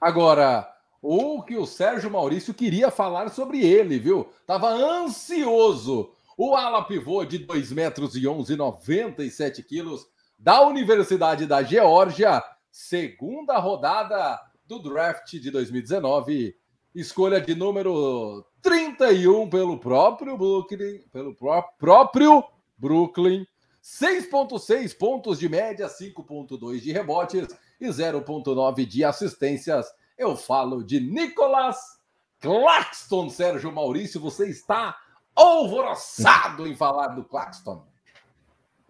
Agora, o que o Sérgio Maurício queria falar sobre ele, viu? Tava ansioso. O ala pivô de 2 metros e 11, 97 quilos, da Universidade da Geórgia, segunda rodada do draft de 2019, escolha de número 31 pelo próprio Brooklyn, pelo pró próprio Brooklyn. 6.6 pontos de média, 5.2 de rebotes e 0.9 de assistências. Eu falo de Nicolas Claxton, Sérgio Maurício, você está alvoroçado em falar do Claxton.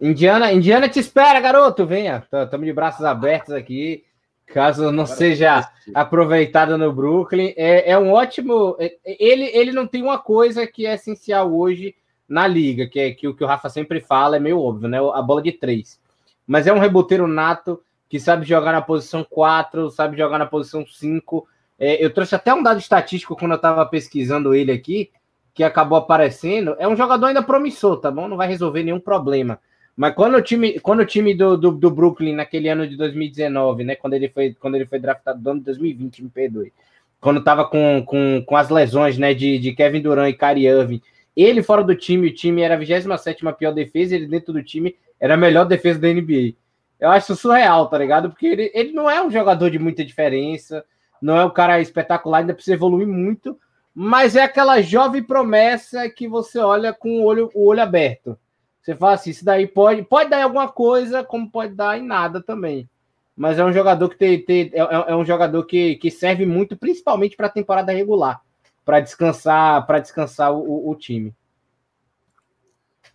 Indiana, Indiana te espera, garoto. Venha, estamos de braços abertos aqui caso não seja aproveitado no Brooklyn. É, é um ótimo. É, ele, ele não tem uma coisa que é essencial hoje na liga, que é que o que o Rafa sempre fala, é meio óbvio, né? A bola de três. Mas é um reboteiro nato que sabe jogar na posição 4, sabe jogar na posição 5. É, eu trouxe até um dado estatístico quando eu estava pesquisando ele aqui, que acabou aparecendo. É um jogador ainda promissor, tá bom? Não vai resolver nenhum problema. Mas quando o time, quando o time do, do, do, Brooklyn, naquele ano de 2019, né? Quando ele foi, quando ele foi draftado no ano de 2020, me perdoe. Quando tava com, com, com as lesões, né? De, de Kevin Durant e Kyrie Irving. Ele fora do time, o time era a 27 pior defesa, ele dentro do time era a melhor defesa da NBA. Eu acho surreal, tá ligado? Porque ele, ele não é um jogador de muita diferença, não é um cara espetacular, ainda precisa evoluir muito, mas é aquela jovem promessa que você olha com o olho, o olho aberto. Você fala assim, isso daí pode, pode dar alguma coisa, como pode dar em nada também. Mas é um jogador que tem, tem é, é, é um jogador que, que serve muito, principalmente para a temporada regular, para descansar, para descansar o, o time.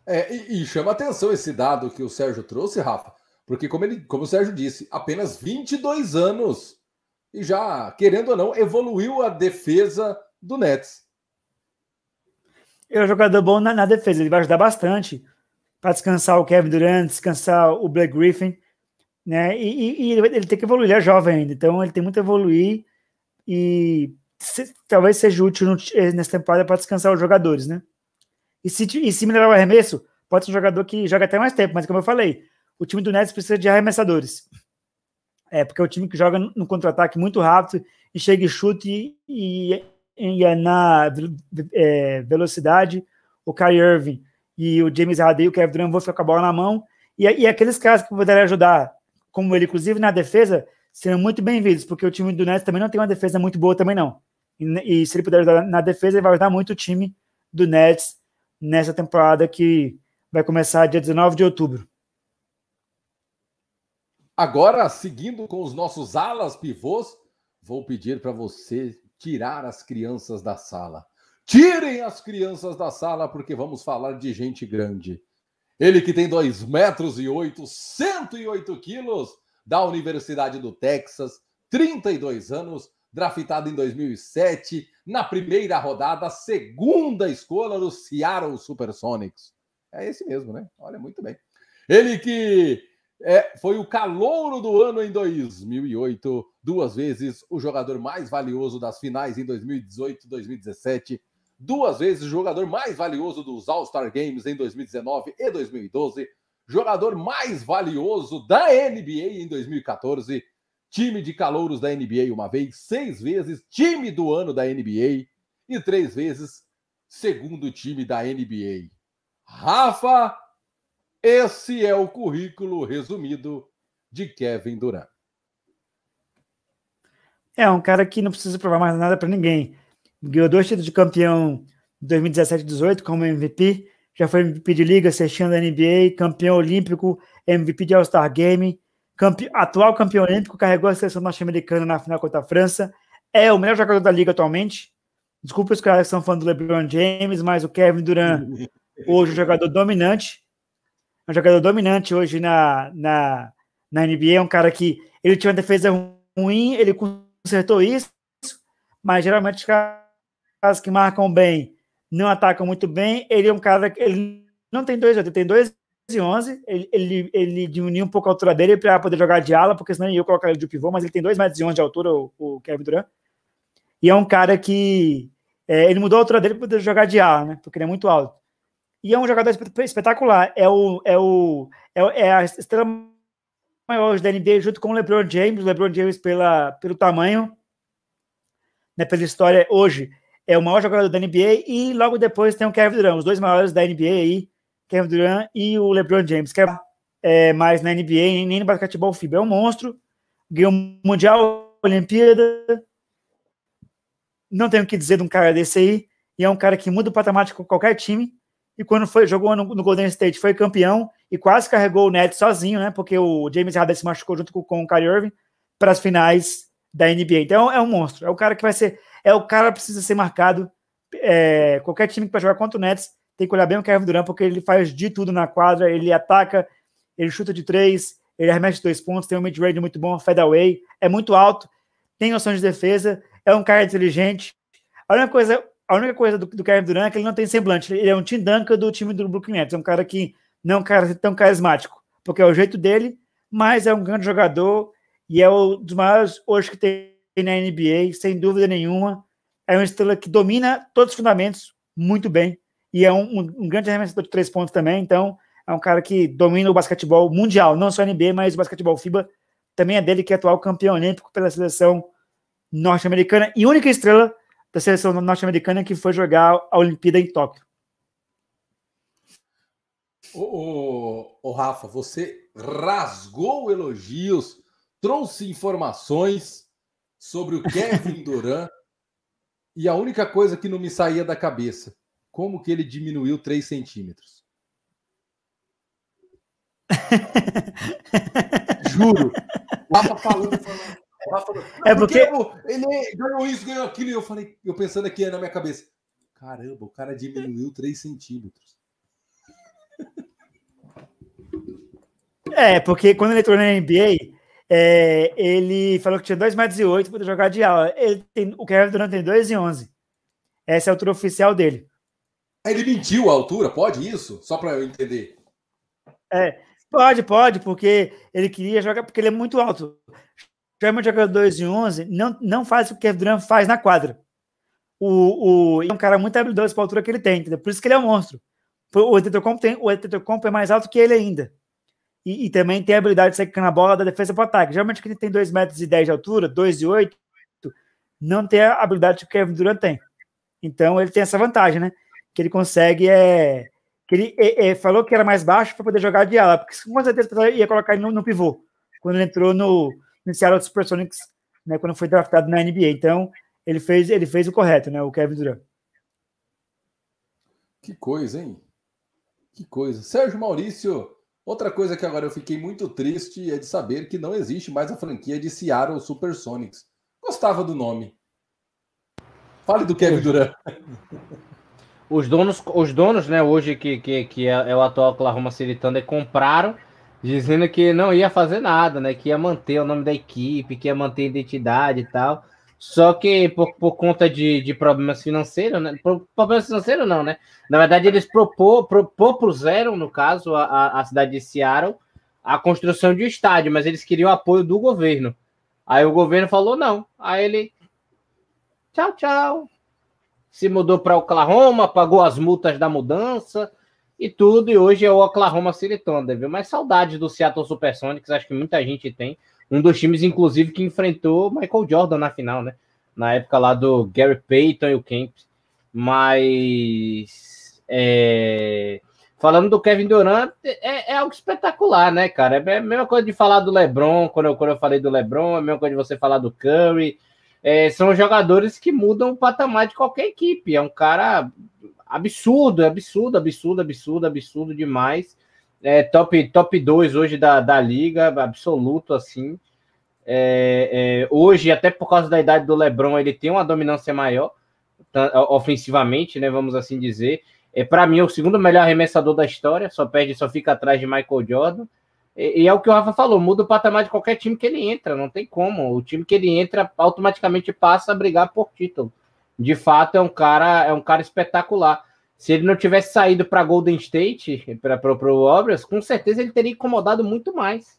É, e, e, chama atenção esse dado que o Sérgio trouxe, Rafa, porque como ele, como o Sérgio disse, apenas 22 anos e já, querendo ou não, evoluiu a defesa do Nets. É um jogador bom na, na defesa, ele vai ajudar bastante para descansar o Kevin Durant, descansar o Blake Griffin, né? E, e, e, ele tem que evoluir, ele é jovem ainda, então ele tem muito a evoluir e se, talvez seja útil no, nessa temporada para descansar os jogadores, né? E se, e se melhorar o arremesso, pode ser um jogador que joga até mais tempo, mas como eu falei, o time do Nets precisa de arremessadores. É, porque é o time que joga no contra-ataque muito rápido e chega e chute e, e, é na é, velocidade. O Kyrie Irving e o James Harden e o Kevin Durant vão ficar com a bola na mão. E, e aqueles caras que puderem ajudar, como ele, inclusive na defesa, serão muito bem-vindos, porque o time do Nets também não tem uma defesa muito boa também não. E, e se ele puder ajudar na defesa, ele vai ajudar muito o time do Nets nessa temporada que vai começar dia 19 de outubro. Agora, seguindo com os nossos alas pivôs, vou pedir para você tirar as crianças da sala. Tirem as crianças da sala, porque vamos falar de gente grande. Ele que tem 2 metros e 8, 108 quilos, da Universidade do Texas, 32 anos, draftado em 2007, na primeira rodada, segunda escolha do Seattle Supersonics. É esse mesmo, né? Olha, muito bem. Ele que é, foi o calouro do ano em 2008, duas vezes o jogador mais valioso das finais em 2018 e 2017 duas vezes jogador mais valioso dos All-Star Games em 2019 e 2012, jogador mais valioso da NBA em 2014, time de calouros da NBA uma vez, seis vezes time do ano da NBA e três vezes segundo time da NBA. Rafa, esse é o currículo resumido de Kevin Durant. É um cara que não precisa provar mais nada para ninguém. Ganhou dois títulos de campeão em 2017 e 2018 como MVP, já foi MVP de liga, sextinho da NBA, campeão olímpico, MVP de All-Star Game, campe... atual campeão olímpico, carregou a seleção norte-americana na final contra a França, é o melhor jogador da liga atualmente. Desculpa os caras que são fãs do LeBron James, mas o Kevin Durant, hoje, é um jogador dominante. É um jogador dominante hoje na, na, na NBA. É um cara que ele tinha uma defesa ruim, ele consertou isso, mas geralmente os caras que marcam bem não atacam muito bem. Ele é um cara que ele não tem dois, ele tem dois e 11, ele, ele, ele diminuiu um pouco a altura dele para poder jogar de ala, porque senão eu ia colocar ele de pivô, mas ele tem 2 metros e 11 de altura, o, o Kevin Durant. E é um cara que é, ele mudou a altura dele para poder jogar de ala, né? Porque ele é muito alto. E é um jogador espetacular. É o, é o é, é a estrela maior da NBA junto com o LeBron James. O LeBron James pela, pelo tamanho, né, pela história hoje é o maior jogador da NBA e logo depois tem o Kevin Durant, os dois maiores da NBA aí, Kevin Durant e o LeBron James, que é, é mais na NBA nem no basquetebol FIBA. É um monstro, ganhou Mundial, Olimpíada. Não tenho o que dizer de um cara desse aí. E é um cara que muda o patamar de qualquer time. E quando foi jogou no, no Golden State, foi campeão e quase carregou o Nets sozinho, né? Porque o James Harden se machucou junto com, com o Kyrie Irving para as finais da NBA. Então é um monstro. É o cara que vai ser. É o cara que precisa ser marcado. É, qualquer time que vai jogar contra o Nets tem que olhar bem o Kevin Durant, porque ele faz de tudo na quadra, ele ataca, ele chuta de três, ele arremete dois pontos, tem um mid-range muito bom, away, é muito alto, tem noção de defesa, é um cara inteligente. A única coisa, a única coisa do, do Kevin Durant é que ele não tem semblante, ele é um Tim Duncan do time do Brooklyn Nets, é um cara que não é um cara tão carismático, porque é o jeito dele, mas é um grande jogador e é um dos maiores hoje que tem na NBA, sem dúvida nenhuma. É uma estrela que domina todos os fundamentos muito bem e é um, um, um grande arremessador de três pontos também, então é um cara que domina o basquetebol mundial, não só NBA, mas o basquetebol FIBA. Também é dele que é atual campeão olímpico pela seleção norte-americana e única estrela da seleção norte-americana que foi jogar a Olimpíada em Tóquio. Ô, ô, ô, Rafa, você rasgou elogios, trouxe informações sobre o Kevin Durant e a única coisa que não me saía da cabeça como que ele diminuiu 3 centímetros. Juro. Rafa falando, falando, falando é porque, ele ganhou isso, ganhou aquilo, e eu falei, eu pensando aqui na minha cabeça, caramba, o cara diminuiu 3 centímetros. É, porque quando ele entrou na NBA, é, ele falou que tinha 2,8 metros e para jogar de aula. Ele tem, o Kevin Durant tem 2,11. Essa é a altura oficial dele. Ele mentiu a altura? Pode isso? Só para eu entender. É, pode, pode, porque ele queria jogar, porque ele é muito alto. Geralmente 2 e 11 não, não faz o que o Durant faz na quadra. O, o, é um cara muito habilidoso para a altura que ele tem, entendeu? Por isso que ele é um monstro. O Tetocompo tem, o Tetocompo é mais alto que ele ainda. E, e, também tem a habilidade de sair na bola da defesa para o ataque. Geralmente quem tem 2 metros e 10 de altura, 2 e 8, não tem a habilidade que o Kevin Durant tem. Então ele tem essa vantagem, né? que ele consegue é que ele é, é, falou que era mais baixo para poder jogar de ala, porque com certeza ia colocar ele no, no pivô quando ele entrou no, no Seattle Supersonics, né, quando foi draftado na NBA. Então, ele fez ele fez o correto, né, o Kevin Durant. Que coisa, hein? Que coisa. Sérgio Maurício, outra coisa que agora eu fiquei muito triste é de saber que não existe mais a franquia de Seattle Supersonics. Gostava do nome. Fale do Kevin Durant. Os donos, os donos, né, hoje que, que, que é, é o atual Oklahoma City Thunder, compraram, dizendo que não ia fazer nada, né, que ia manter o nome da equipe, que ia manter a identidade e tal. Só que por, por conta de, de problemas financeiros, né? Problemas financeiros não, né? Na verdade, eles propuseram, no caso, a, a cidade de Seattle, a construção de um estádio, mas eles queriam apoio do governo. Aí o governo falou não. Aí ele. Tchau, tchau se mudou para Oklahoma, pagou as multas da mudança e tudo, e hoje é o Oklahoma City Thunder, viu? Mas saudade do Seattle Supersonics, acho que muita gente tem. Um dos times, inclusive, que enfrentou Michael Jordan na final, né? Na época lá do Gary Payton e o Kemp. Mas é, falando do Kevin Durant, é, é, algo espetacular, né, cara? É a mesma coisa de falar do LeBron, quando eu, quando eu falei do LeBron, é a mesma coisa de você falar do Curry. É, são jogadores que mudam o patamar de qualquer equipe. É um cara absurdo, absurdo, absurdo, absurdo, absurdo demais. É, top top 2 hoje da, da liga, absoluto assim. É, é, hoje, até por causa da idade do LeBron, ele tem uma dominância maior ofensivamente, né? Vamos assim dizer. É para mim o segundo melhor arremessador da história, só perde, só fica atrás de Michael Jordan. E, e, é o que o Rafa falou, muda o patamar de qualquer time que ele entra, não tem como. O time que ele entra automaticamente passa a brigar por título. De fato, é um cara, é um cara espetacular. Se ele não tivesse saído para Golden State, para o Warriors, com certeza ele teria incomodado muito mais.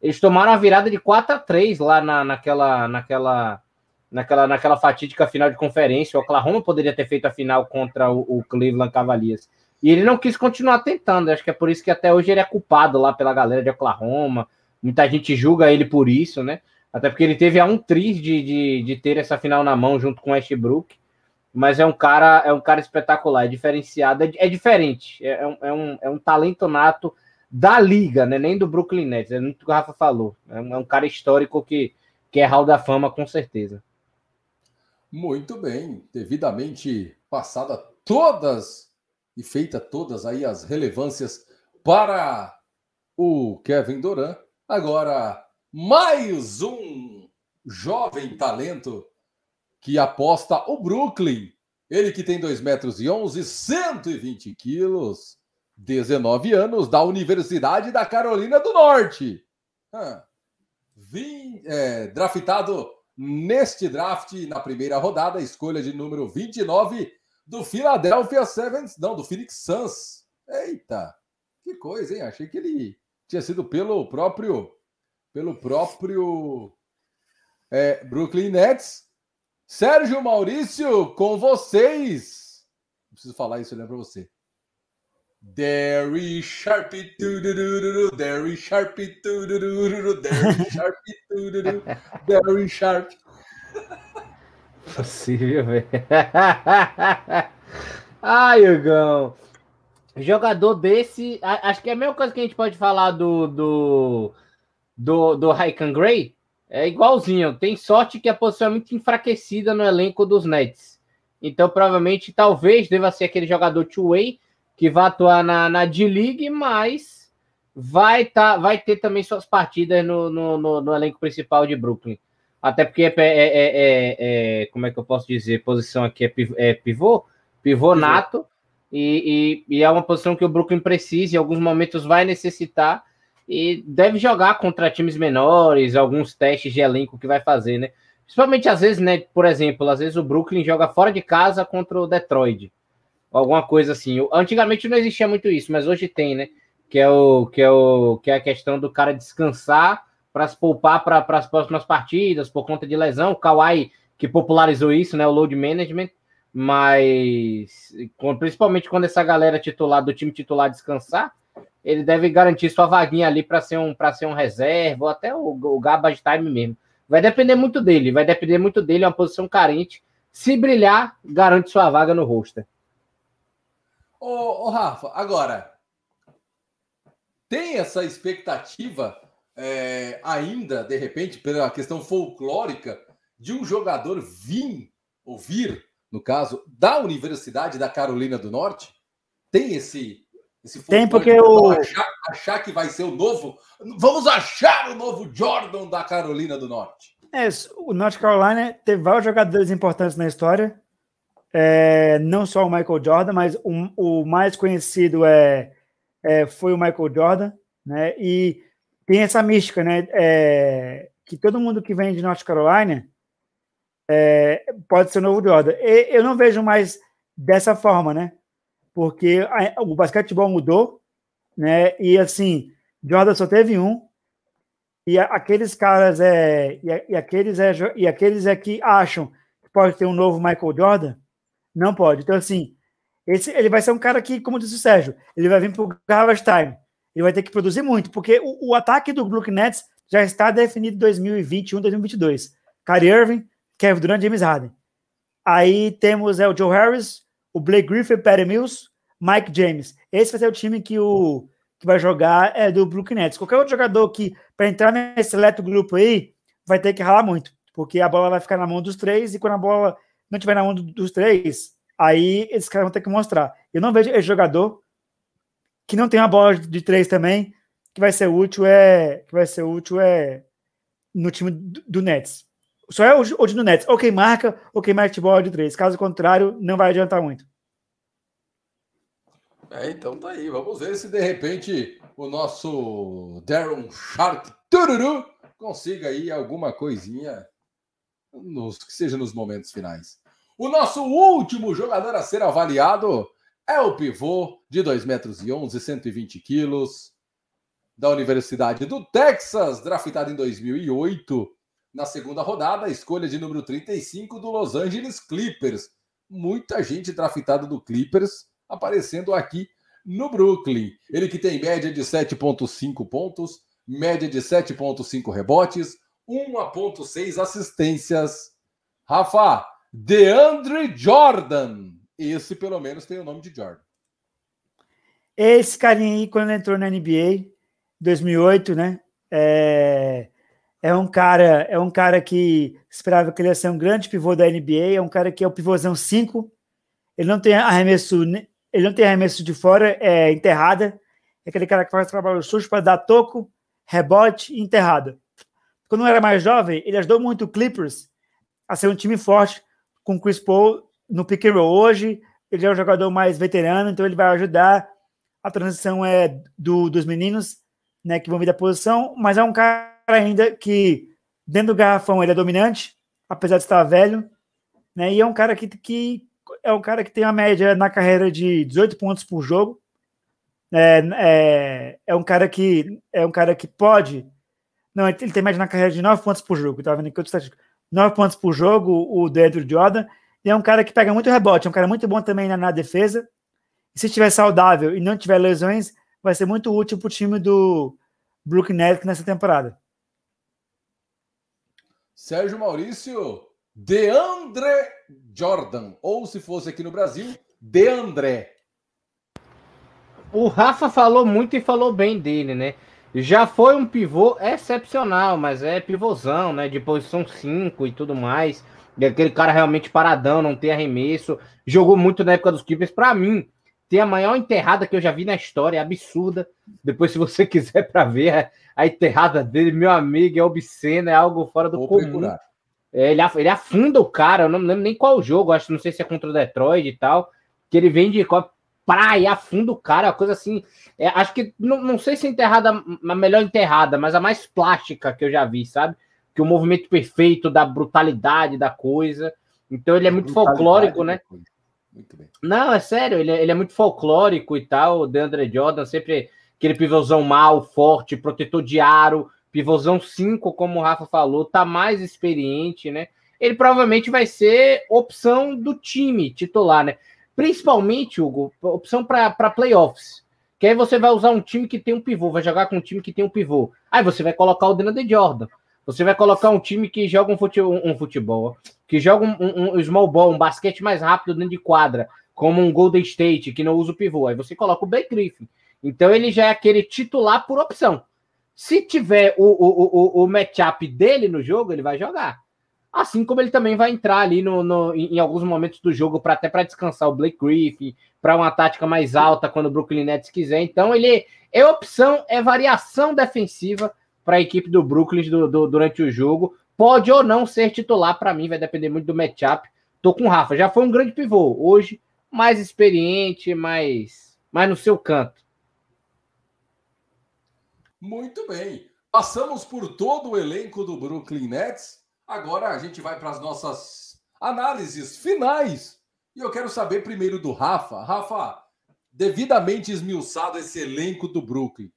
Eles tomaram a virada de 4 a 3 lá na, naquela, naquela, naquela, naquela fatídica final de conferência. O Oklahoma poderia ter feito a final contra o, o Cleveland Cavaliers. E ele não quis continuar tentando. Acho que é por isso que até hoje ele é culpado lá pela galera de Oklahoma. Muita gente julga ele por isso, né? Até porque ele teve a um triz de, de, de ter essa final na mão junto com Westbrook. Mas é um cara, é um cara espetacular, é diferenciado, é, é diferente. É, é, um, é, um, é um talento nato da liga, né? Nem do Brooklyn Nets, é muito o que o Rafa falou. É um, é um cara histórico que, que é Hall da Fama, com certeza. Muito bem, devidamente passada todas e feita todas aí as relevâncias para o Kevin Durant. Agora, mais um jovem talento que aposta o Brooklyn. Ele que tem 2 metros e 11, 120 quilos 19 anos, da Universidade da Carolina do Norte. Ah, vim, é, draftado neste draft, na primeira rodada, escolha de número 29 do Philadelphia Sevens, não, do Phoenix Suns. Eita, que coisa, hein? Achei que ele tinha sido pelo próprio, pelo próprio é, Brooklyn Nets. Sérgio Maurício, com vocês. Não preciso falar isso, lembro para você. Derry Sharp, Derry Sharp, Derry Sharp, Derry Sharp. Possível, velho. Ai, Hugão. Jogador desse, acho que é a mesma coisa que a gente pode falar do do do, do Raikan Gray. É igualzinho. Tem sorte que a posição é muito enfraquecida no elenco dos Nets. Então, provavelmente, talvez deva ser aquele jogador two-way que vai atuar na, na D-League, mas vai, tá, vai ter também suas partidas no, no, no, no elenco principal de Brooklyn. Até porque é, é, é, é, como é que eu posso dizer? Posição aqui é, pivô, é pivô, pivô nato, e, e, e, é uma posição que o Brooklyn precisa, em alguns momentos vai necessitar, e deve jogar contra times menores, alguns testes de elenco que vai fazer, né? Principalmente às vezes, né? Por exemplo, às vezes o Brooklyn joga fora de casa contra o Detroit alguma coisa assim. Antigamente não existia muito isso, mas hoje tem, né? Que é o que é o que é a questão do cara descansar para se poupar para as próximas partidas por conta de lesão. O Kawhi que popularizou isso, né? O load management, mas principalmente quando essa galera titular do time titular descansar, ele deve garantir sua vaguinha ali para ser um para ser um reserva ou até o, o garbage time mesmo. Vai depender muito dele, vai depender muito dele, é uma posição carente. Se brilhar, garante sua vaga no roster. Ô, ô, Rafa, agora, tem essa expectativa é, ainda, de repente, pela questão folclórica, de um jogador vir, ou vir, no caso, da Universidade da Carolina do Norte? Tem esse. Tem, porque o. Achar, achar que vai ser o novo. Vamos achar o novo Jordan da Carolina do Norte. É, o North Carolina teve vários jogadores importantes na história é, não só o Michael Jordan, mas o, o mais conhecido é, é, foi o Michael Jordan, né? E tem essa mística, né? É, que todo mundo que vem de North Carolina é, pode ser o novo Jordan. E, eu não vejo mais dessa forma, né? Porque a, o basquetebol mudou, né? E assim, Jordan só teve um. E a, aqueles caras é e, e aqueles é e aqueles é que acham que pode ter um novo Michael Jordan não pode. Então, assim, esse, ele vai ser um cara que, como disse o Sérgio, ele vai vir para o garbage time. Ele vai ter que produzir muito, porque o, o ataque do Brooklyn Nets já está definido em 2021, 2022. Kyrie Irving, Kevin Durant, James Harden. Aí temos é, o Joe Harris, o Blake Griffin, Patty Mills, Mike James. Esse vai ser o time que, o, que vai jogar é do Brooklyn Nets. Qualquer outro jogador que, para entrar nesse seleto grupo aí, vai ter que ralar muito, porque a bola vai ficar na mão dos três e quando a bola não estiver na mão dos três, aí esses caras vão ter que mostrar. Eu não vejo esse jogador que não tem uma bola de três também, que vai ser útil é que vai ser útil é no time do, do Nets. Só é o, o do Nets, quem marca, ou quem mete bola de três. Caso contrário, não vai adiantar muito. É, então tá aí. Vamos ver se de repente o nosso Darren Sharp Tururu consiga aí alguma coisinha nos, que seja nos momentos finais. O nosso último jogador a ser avaliado é o pivô de 2 metros e 11, 120 quilos, da Universidade do Texas, draftado em 2008, na segunda rodada, escolha de número 35 do Los Angeles Clippers. Muita gente draftada do Clippers aparecendo aqui no Brooklyn. Ele que tem média de 7,5 pontos, média de 7,5 rebotes, 1,6 assistências. Rafa, DeAndre Jordan. Esse pelo menos tem o nome de Jordan. Esse carinha aí, quando entrou na NBA, 2008, né? É, é um cara, é um cara que esperava que ele ia ser um grande pivô da NBA, é um cara que é o pivôzão 5. Ele não tem arremesso, ele não tem arremesso de fora, é enterrada. É aquele cara que faz trabalho sujo para dar toco, rebote e enterrada. Quando era mais jovem, ele ajudou muito o Clippers a ser um time forte com o Chris Paul no pick and roll. Hoje, ele é um jogador mais veterano, então ele vai ajudar. A transição é do, dos meninos, né, que vão vir da posição, mas é um cara ainda que, dentro do garrafão, ele é dominante, apesar de estar velho, né, e é um cara que, que é um cara que tem uma média na carreira de 18 pontos por jogo. É, é, é um cara que é um cara que pode. Não, ele tem média na carreira de 9 pontos por jogo. Estava vendo aqui outro 9 pontos por jogo, o Andrew Jordan. E é um cara que pega muito rebote, é um cara muito bom também na, na defesa. E se estiver saudável e não tiver lesões, vai ser muito útil para o time do Brooklyn Nets nessa temporada. Sérgio Maurício, Deandre Jordan, ou se fosse aqui no Brasil, Deandré. O Rafa falou muito e falou bem dele, né? Já foi um pivô excepcional, mas é pivôzão, né? De posição 5 e tudo mais. E aquele cara realmente paradão, não tem arremesso. Jogou muito na época dos Clippers. Para mim, tem a maior enterrada que eu já vi na história, é absurda. Depois, se você quiser para ver, a enterrada dele, meu amigo, é obscena, é algo fora do comum. É, ele, ele afunda o cara, eu não lembro nem qual jogo, acho não sei se é contra o Detroit e tal, que ele vem de praia, afunda o cara, uma coisa assim. É, acho que não, não sei se é enterrada, a melhor enterrada, mas a mais plástica que eu já vi, sabe? Que o movimento perfeito da brutalidade da coisa. Então ele é muito folclórico, né? Muito bem. Não, é sério, ele é, ele é muito folclórico e tal. O DeAndre Jordan, sempre aquele pivôzão mal, forte, protetor de aro, pivôzão 5, como o Rafa falou, tá mais experiente, né? Ele provavelmente vai ser opção do time titular, né? Principalmente, Hugo, opção para playoffs. Que aí você vai usar um time que tem um pivô, vai jogar com um time que tem um pivô. Aí você vai colocar o Deandre Jordan. Você vai colocar um time que joga um futebol, um futebol que joga um, um, small ball, um basquete mais rápido dentro de quadra, como um Golden State, que não usa o pivô. Aí você coloca o Blake Griffin. Então ele já é aquele titular por opção. Se tiver o, o, o, o matchup dele no jogo, ele vai jogar. Assim como ele também vai entrar ali no, no em, alguns momentos do jogo para até para descansar o Blake Griffin, para uma tática mais alta quando o Brooklyn Nets quiser. Então ele é opção, é variação defensiva para a equipe do Brooklyn do, do, durante o jogo. Pode ou não ser titular para mim, vai depender muito do matchup. Tô com o Rafa, já foi um grande pivô. Hoje mais experiente, mais mais no seu canto. Muito bem. Passamos por todo o elenco do Brooklyn Nets. Agora a gente vai para as nossas análises finais. E eu quero saber primeiro do Rafa. Rafa, devidamente esmiuçado esse elenco do Brooklyn.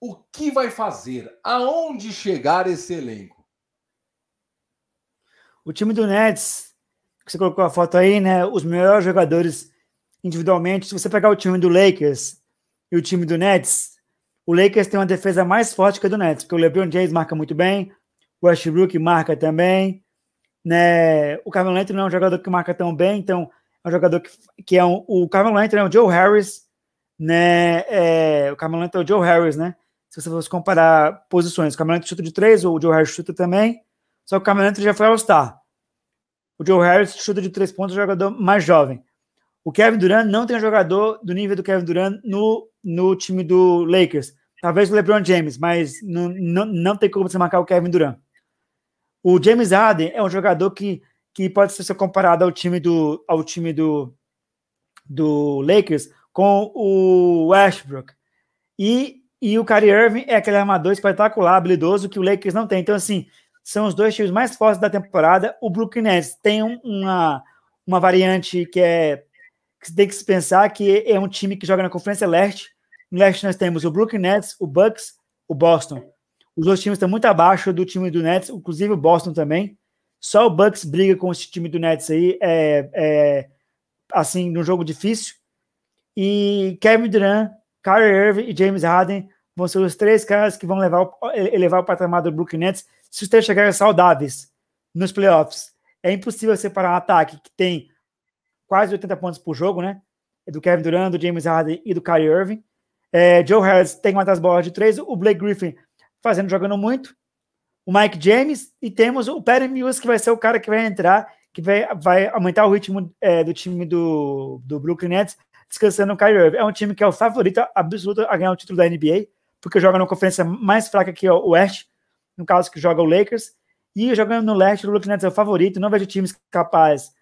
O que vai fazer? Aonde chegar esse elenco? O time do Nets, que você colocou a foto aí, né? Os melhores jogadores individualmente. Se você pegar o time do Lakers e o time do Nets, o Lakers tem uma defesa mais forte que a do Nets, porque o LeBron James marca muito bem, o Westbrook marca também, Né? O Carmelo Anthony não é um jogador que marca tão bem, então é um jogador que, que é um, o Carmelo Anthony é o Joe Harris, né? É, o Carmelo Anthony é o Joe Harris, né? Se você fosse comparar posições, o Anthony chuta de três, o Joe Harris chuta também, só que o Anthony já foi All-Star. O Joe Harris chuta de três pontos, é jogador mais jovem. O Kevin Durant não tem um jogador do nível do Kevin Durant no, no time do Lakers. Talvez o LeBron James, mas não, não, não tem como você marcar o Kevin Durant. O James Harden é um jogador que, que pode ser comparado ao time do, ao time do, do Lakers com o Westbrook. E, e o Kyrie Irving é aquele armador espetacular, habilidoso, que o Lakers não tem. Então, assim, são os dois times mais fortes da temporada. O Brooklyn Nets tem uma, uma variante que é que tem que se pensar que é um time que joga na Conferência Leste. No Leste nós temos o Brooklyn Nets, o Bucks, o Boston. Os dois times estão muito abaixo do time do Nets, inclusive o Boston também. Só o Bucks briga com esse time do Nets aí, é, é assim, num jogo difícil. E Kevin Durant, Kyrie Irving e James Harden vão ser os três caras que vão levar, elevar o patamar do Brooklyn Nets se os três chegarem saudáveis nos playoffs. É impossível separar um ataque que tem quase 80 pontos por jogo, né? É do Kevin Durant, do James Harden e do Kyrie Irving. É, Joe Harris tem uma das bolas de três, o Blake Griffin fazendo, jogando muito, o Mike James e temos o Perry Mills, que vai ser o cara que vai entrar, que vai, vai aumentar o ritmo é, do time do, do Brooklyn Nets, descansando o Kyrie Irving. É um time que é o favorito absoluto a ganhar o título da NBA, porque joga numa conferência mais fraca que o West, no caso que joga o Lakers, e jogando no leste, o Brooklyn Nets é o favorito, não vejo times capazes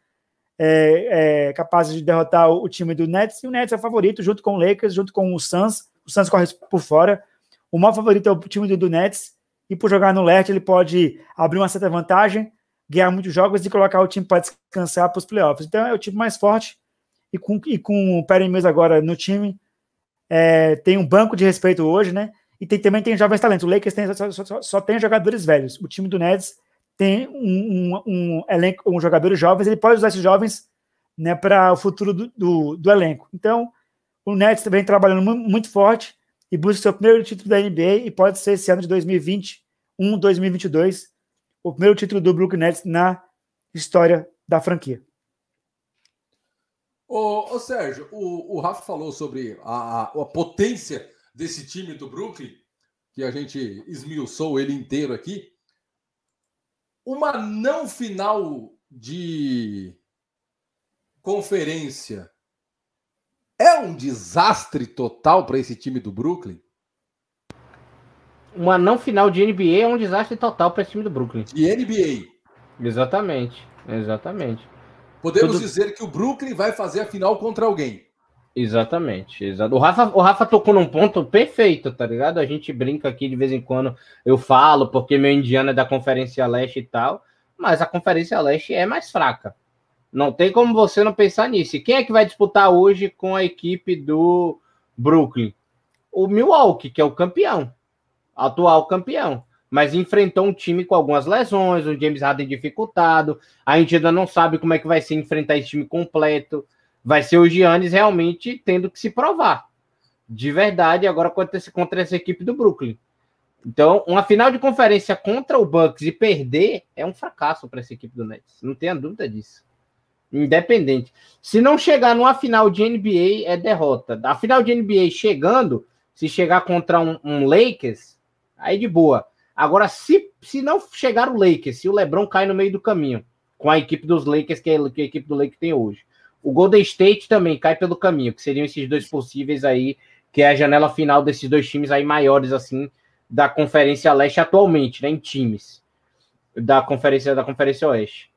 é, é, capazes de derrotar o, o, time do Nets, e o Nets é o favorito, junto com o Lakers, junto com o Suns, o Suns corre por fora, o maior favorito é o time do, do Nets, e por jogar no leste ele pode abrir uma certa vantagem, ganhar muitos jogos e colocar o time para descansar para os playoffs. Então é o time mais forte, e com, e com o Perry Mills agora no time, é, tem um banco de respeito hoje, né? E tem, também tem jovens talentos. O Lakers tem, só, só, só, tem jogadores velhos. O time do Nets tem um, um, um elenco, um jogadores jovens, ele pode usar esses jovens né, para o futuro do, do, do, elenco. Então, o Nets vem trabalhando muito forte e busca seu primeiro título da NBA e pode ser esse ano de 2021, 2022, o primeiro título do Brooklyn Nets na história da franquia. Ô, ô Sérgio, o, o Rafa falou sobre a, a, a potência desse time do Brooklyn, que a gente esmiuçou ele inteiro aqui uma não final de conferência é um desastre total para esse time do Brooklyn? Uma não final de NBA é um desastre total para esse time do Brooklyn. E NBA? Exatamente, exatamente. Podemos Tudo... dizer que o Brooklyn vai fazer a final contra alguém. Exatamente, exato. O Rafa, o Rafa tocou num ponto perfeito, tá ligado? A gente brinca aqui de vez em quando, eu falo, porque meu indiano é da Conferência Leste e tal, mas a Conferência Leste é mais fraca. Não tem como você não pensar nisso. E quem é que vai disputar hoje com a equipe do Brooklyn? O Milwaukee, que é o campeão, atual campeão. Mas enfrentou um time com algumas lesões, um James Harden dificultado. A gente ainda não sabe como é que vai ser enfrentar esse time completo vai ser o Giannis realmente tendo que se provar. De verdade, agora contra, contra essa equipe do Brooklyn. Então, uma final de conferência contra o Bucks e perder é um fracasso para essa equipe do Nets. Não tenha dúvida disso. Independente. Se não chegar numa final de NBA, é derrota. A final de NBA chegando, se chegar contra um, um Lakers, aí de boa. Agora, se, se não chegar o Lakers, se o LeBron cai no meio do caminho, com a equipe dos Lakers que, é, a equipe do Lakers tem hoje, o Golden State também cai pelo caminho, que seriam esses dois possíveis aí, que é a janela final desses dois times aí maiores, assim, da Conferência Leste atualmente, né, em times da Conferência da Conferência Oeste.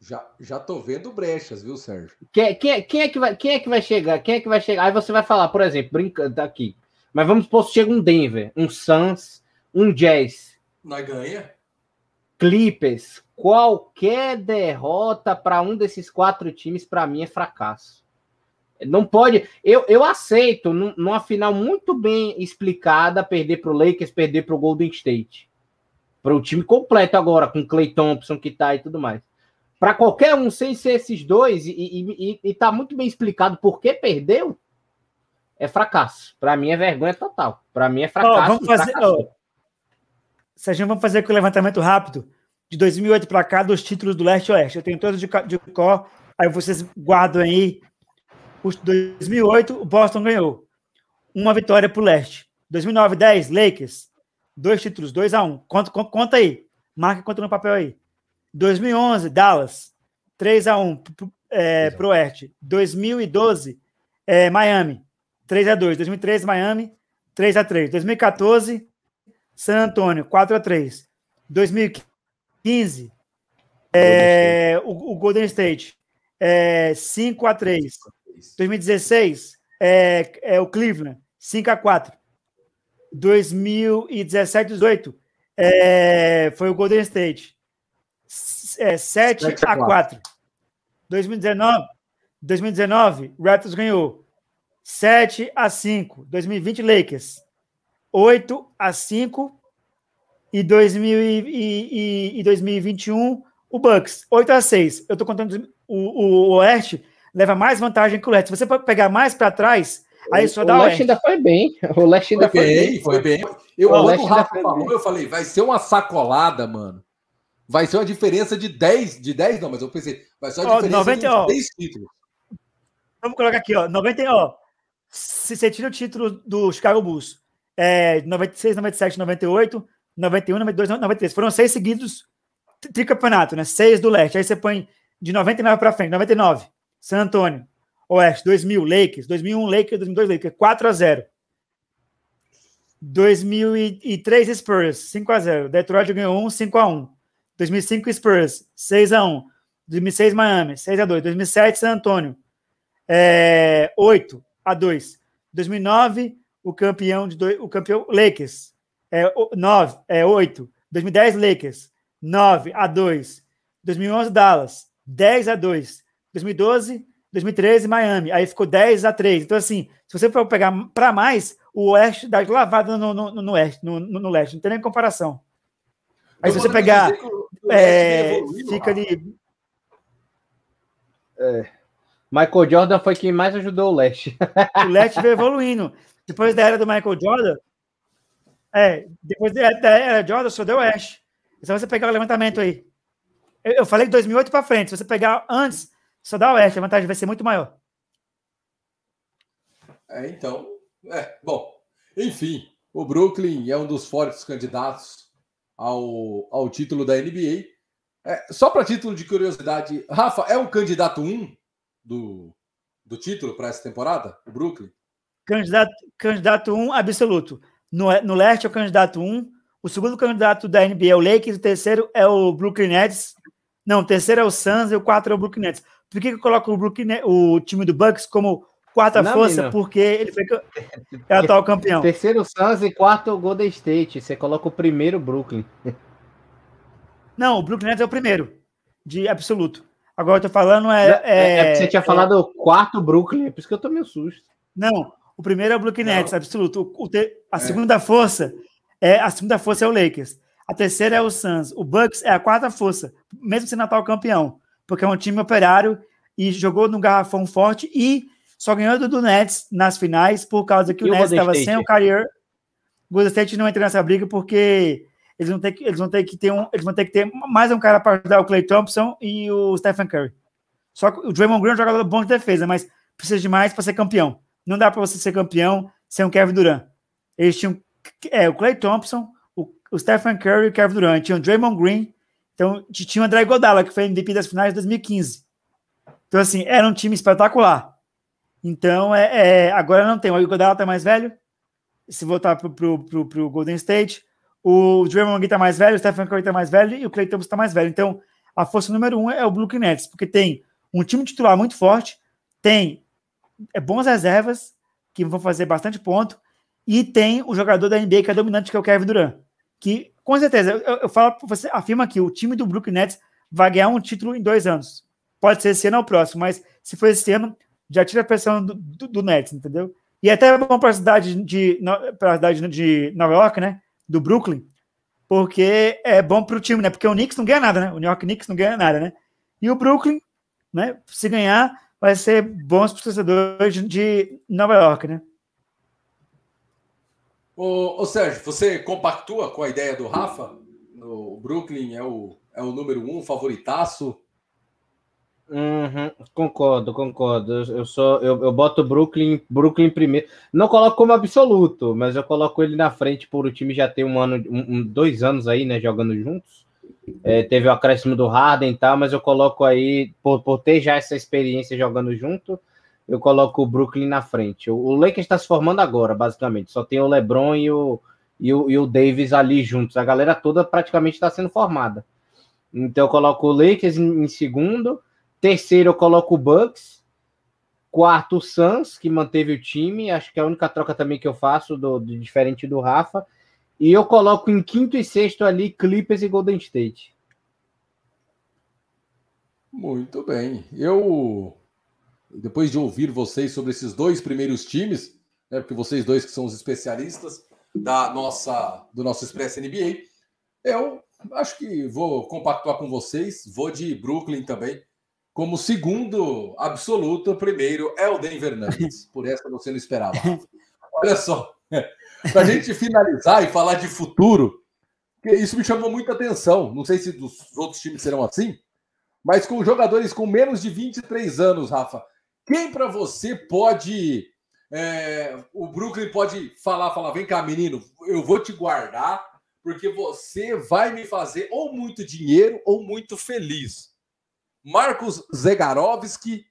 Já, já tô vendo brechas, viu, Sérgio? Quem, quem, quem, é que vai, quem é que vai chegar? Quem é que vai chegar? Aí você vai falar, por exemplo, brincando aqui. Mas vamos supor que chega um Denver, um Suns, um Jazz. Nós ganha? Clippers, qualquer derrota para um desses quatro times, para mim, é fracasso. Não pode. Eu, eu aceito, numa final muito bem explicada, perder para o Lakers, perder para o Golden State. Para o time completo agora, com Clay Thompson que tá e tudo mais. Para qualquer um, sem ser esses dois, e, e, e, e tá muito bem explicado por que perdeu, é fracasso. Para mim é vergonha total. Para mim é fracasso. Oh, vamos fazer, oh, Sérgio, vamos fazer aqui o levantamento rápido. de 2008 para cá dos títulos do leste e oeste. Eu tenho todos de, de cor, aí vocês guardam aí. Os 2008, o Boston ganhou. Uma vitória para o leste. 2009, 10, Lakers. Dois títulos, 2 a 1 um. conta, conta aí. Marca conta no papel aí. 2011, Dallas. 3 a 1 é, para o oeste. 2012, é, Miami. 3 a 2 2013, Miami. 3 a 3 2014, San Antônio. 4 a 3 2015, é, o, o, Golden State. É, 5 a 3 2016, é, é o Cleveland. 5 a 4 2017, 18, é, foi o Golden State. É, 7 a 4. 2019, 2019, Raptors ganhou 7 a 5. 2020, Lakers 8 a 5. E, 2000 e, e, e 2021, o Bucks 8 a 6. Eu estou contando o, o, o Oeste leva mais vantagem que o Leste. Se você pegar mais para trás, Aí só dá o Leste ainda foi bem. O Leste ainda foi, foi bem. Foi bem. Eu, o o Rafa falou, eu falei, vai ser uma sacolada, mano. Vai ser uma diferença de 10, de 10 não, mas eu pensei, vai ser uma diferença 90, de ó, 10 títulos. Vamos colocar aqui, ó, 90, ó, se você tira o título do Chicago Bulls, é, 96, 97, 98, 91, 92, 93, foram seis seguidos tricampeonato, né? Seis do leste. Aí você põe de 99 para frente, 99, San Antônio, Oeste, 2000, Lakers, 2001, Lakers, 2002, Lakers, 4 a 0. 2003, Spurs, 5 a 0. Detroit ganhou 1, 5 a 1. 2005, Spurs, 6 a 1. 2006, Miami, 6 a 2. 2007, San Antonio, é, 8 a 2. 2009, o campeão de dois, o campeão Lakers, é 9, é 8. 2010, Lakers, 9 a 2. 2011, Dallas, 10 a 2. 2012, 2013, Miami. Aí ficou 10 a 3. Então, assim, se você for pegar para mais, o Oeste dá lavada no, no, no, oeste, no, no, no, leste. Não tem nem comparação. Aí, se você pegar. É, fica ali. É. Michael Jordan foi quem mais ajudou o leste. o leste veio evoluindo. Depois da era do Michael Jordan. É, depois da era Jordan, só deu oeste. Então, você pegar o levantamento aí. Eu, eu falei de 2008 para frente. Se você pegar antes só dá oeste, a vantagem vai ser muito maior. É, então, é, bom, enfim, o Brooklyn é um dos fortes candidatos ao, ao título da NBA. É, só para título de curiosidade, Rafa, é o candidato 1 um do, do título para essa temporada, o Brooklyn? Candidato, candidato 1 um, absoluto. No, no leste é o candidato 1, um, o segundo candidato da NBA é o Lakers, o terceiro é o Brooklyn Nets. Não, o terceiro é o Suns e o quarto é o Brooklyn Nets. Por que, que eu coloco o, Brooklyn, o time do Bucks como quarta não, força? Não. Porque ele foi é o atual campeão. Terceiro Suns e quarto Golden State. Você coloca o primeiro Brooklyn. Não, o Brooklyn Nets é o primeiro, de absoluto. Agora eu tô falando é. É, é, é você tinha falado é, quarto Brooklyn, é por isso que eu tô meio susto. Não, o primeiro é o Brooklyn Nets, absoluto. O, o te, a é. segunda força é a segunda força é o Lakers. A terceira é o Suns. O Bucks é a quarta força, mesmo sendo atual campeão porque é um time operário e jogou no garrafão forte e só ganhou do Nets nas finais por causa que e o Nets estava sem o Kyrie. O Golden State não entra nessa briga porque eles vão ter que, eles vão ter que ter um, eles vão ter que ter mais um cara para ajudar o Clay Thompson e o Stephen Curry. Só que o Draymond Green é um jogador bom de defesa, mas precisa de mais para ser campeão. Não dá para você ser campeão sem o Kevin Durant. Eles tinham é, o Clay Thompson, o, o Stephen Curry e o Kevin Durant. Tinham o Draymond Green então, tinha o André Godala, que foi MVP das finais de 2015. Então, assim, era um time espetacular. Então, é, é agora não tem. O Godala tá mais velho. Se voltar pro, pro, pro, pro Golden State, o Draymond Green tá mais velho, o Stephen Curry tá mais velho e o Clay Thompson tá mais velho. Então, a força número um é o Brooklyn Nets, porque tem um time titular muito forte, tem é, bons reservas, que vão fazer bastante ponto, e tem o jogador da NBA que é dominante, que é o Kevin Durant, que com certeza, eu, eu falo você, afirma que o time do Brooklyn Nets vai ganhar um título em dois anos. Pode ser esse ano ou próximo, mas se for esse ano, já tira a pressão do, do, do Nets, entendeu? E é até bom para a cidade de para cidade de Nova York, né? Do Brooklyn, porque é bom para o time, né? Porque o Knicks não ganha nada, né? O New York Knicks não ganha nada, né? E o Brooklyn, né? Se ganhar, vai ser bom para os torcedores de Nova York, né? Ô, ô, Sérgio, você compactua com a ideia do Rafa? O Brooklyn é o, é o número um, favoritaço. Uhum, concordo, concordo. Eu sou, eu, eu boto Brooklyn, Brooklyn primeiro. Não coloco como absoluto, mas eu coloco ele na frente por o time já ter um ano, um, dois anos aí, né, jogando juntos. É, teve o acréscimo do Harden e tal, mas eu coloco aí por, por ter já essa experiência jogando junto, eu coloco o Brooklyn na frente. O, o Lakers está se formando agora, basicamente. Só tem o LeBron e o, e o, e o Davis ali juntos. A galera toda praticamente está sendo formada. Então eu coloco o Lakers em, em segundo. Terceiro, eu coloco o Bucks. Quarto, o Suns, que manteve o time. Acho que é a única troca também que eu faço, do, do, diferente do Rafa. E eu coloco em quinto e sexto ali Clippers e Golden State. Muito bem. Eu, depois de ouvir vocês sobre esses dois primeiros times, né, porque vocês dois que são os especialistas da nossa, do nosso Express NBA, eu acho que vou compactuar com vocês. Vou de Brooklyn também como segundo absoluto, o primeiro é o Denver Nuggets. Por essa você não esperava. Olha só, para a gente finalizar e falar de futuro, isso me chamou muita atenção. Não sei se dos outros times serão assim, mas com jogadores com menos de 23 anos, Rafa, quem para você pode. É, o Brooklyn pode falar, falar, vem cá, menino, eu vou te guardar, porque você vai me fazer ou muito dinheiro ou muito feliz. Marcos Zegarovski,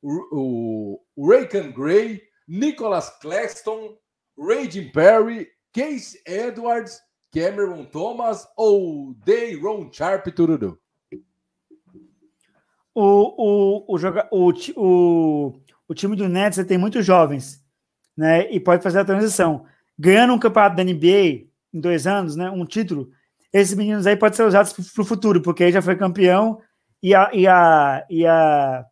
o, o Raycan Gray, Nicholas Claxton, Raging Perry, Case Edwards, Cameron Thomas ou Dayron Sharp Turudu? O, o, o, joga, o, o, o time do Nets tem muitos jovens, né? E pode fazer a transição. Ganhando um campeonato da NBA em dois anos, né? Um título, esses meninos aí podem ser usados para o futuro, porque aí já foi campeão e a, e a, e a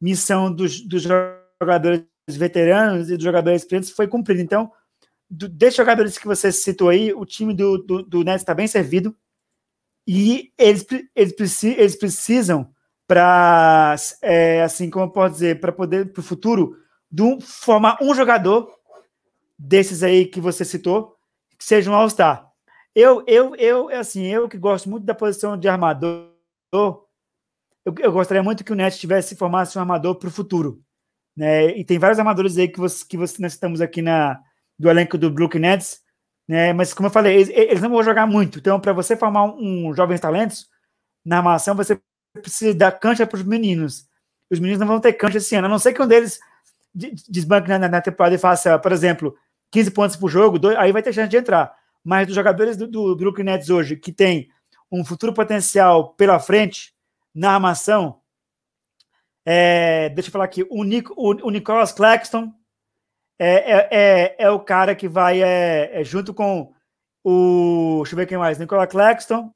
missão dos, dos jogadores veteranos e dos jogadores experientes foi cumprida. Então, do, desses jogadores que você citou aí, o time do, do, do Nets está bem servido e eles, eles, preci, eles precisam para, é, assim como eu posso dizer, para poder, para o futuro, do, formar um jogador desses aí que você citou, que seja um All-Star. Eu, eu, eu, assim, eu que gosto muito da posição de armador, eu, eu gostaria muito que o Nets tivesse formasse um armador para o futuro. Né? E tem vários armadores aí que, você, que você, nós estamos aqui na, do elenco do Brooklyn Nets, né? mas como eu falei, eles, eles não vão jogar muito. Então, para você formar um, um jovens talentos na armação, você precisa dar cancha para os meninos. Os meninos não vão ter cancha esse ano, a não ser que um deles desbanque na, na temporada e faça, por exemplo, 15 pontos por jogo, dois, aí vai ter chance de entrar. Mas dos jogadores do, do Brooklyn Nets hoje, que tem um futuro potencial pela frente, na armação. É, deixa eu falar aqui, o, Nico, o, o Nicholas Claxton é, é, é, é, o cara que vai é, é, junto com o. Deixa eu ver quem mais. Nicholas Claxton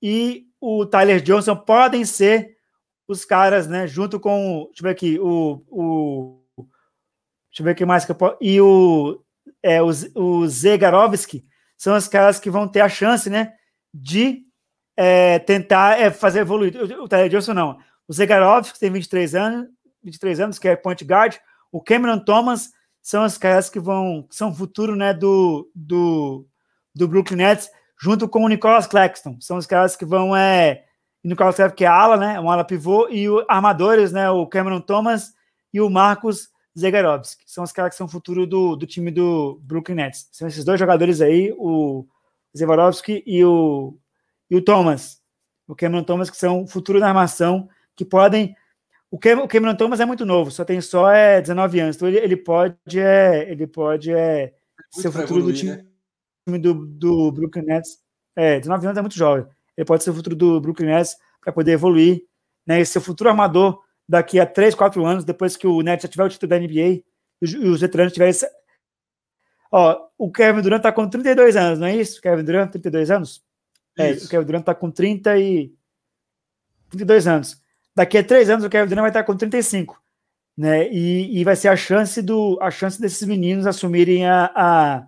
e o Tyler Johnson podem ser os caras, né? Junto com. Deixa eu ver aqui, o. o deixa eu ver quem mais que eu. E o, é, o, o Zegarovski são os caras que vão ter a chance, né? De é, tentar é, fazer evoluir. O Tyler Johnson não. O Zegarov, que tem 23 anos, 23 anos, que é point guard. O Cameron Thomas são os caras que vão, são o futuro né, do, do, do Brooklyn Nets, junto com o Nicholas Claxton. São os caras que vão. É, o Nicholas Claxton, que é ala, né? Um ala pivô, e os armadores, né? O Cameron Thomas e o Marcos Zegarovski. São os caras que são o futuro do, do time do Brooklyn Nets. São esses dois jogadores aí, o Zegarovski e o e o Thomas, o Cameron Thomas, que são o futuro da armação, que podem. O, Cam, o Cameron Thomas é muito novo, só tem só é, 19 anos, então ele, ele pode é, ele pode é, ser o futuro evoluir, do time, né? do, do Brooklyn Nets. É, 19 anos é muito jovem. Ele pode ser o futuro do Brooklyn Nets para poder evoluir, né? E ser o futuro armador daqui a 3, 4 anos, depois que o Nets já tiver o título da NBA e os, os veteranos tiverem. Ó, o Kevin Durant tá com 32 anos, não é isso? Kevin Durant, 32 anos? É, o Kevin Durant está com 30 e 32 anos. Daqui a três anos o Kevin Durant vai estar com 35. Né? E, e vai ser a chance do a chance desses meninos assumirem a, a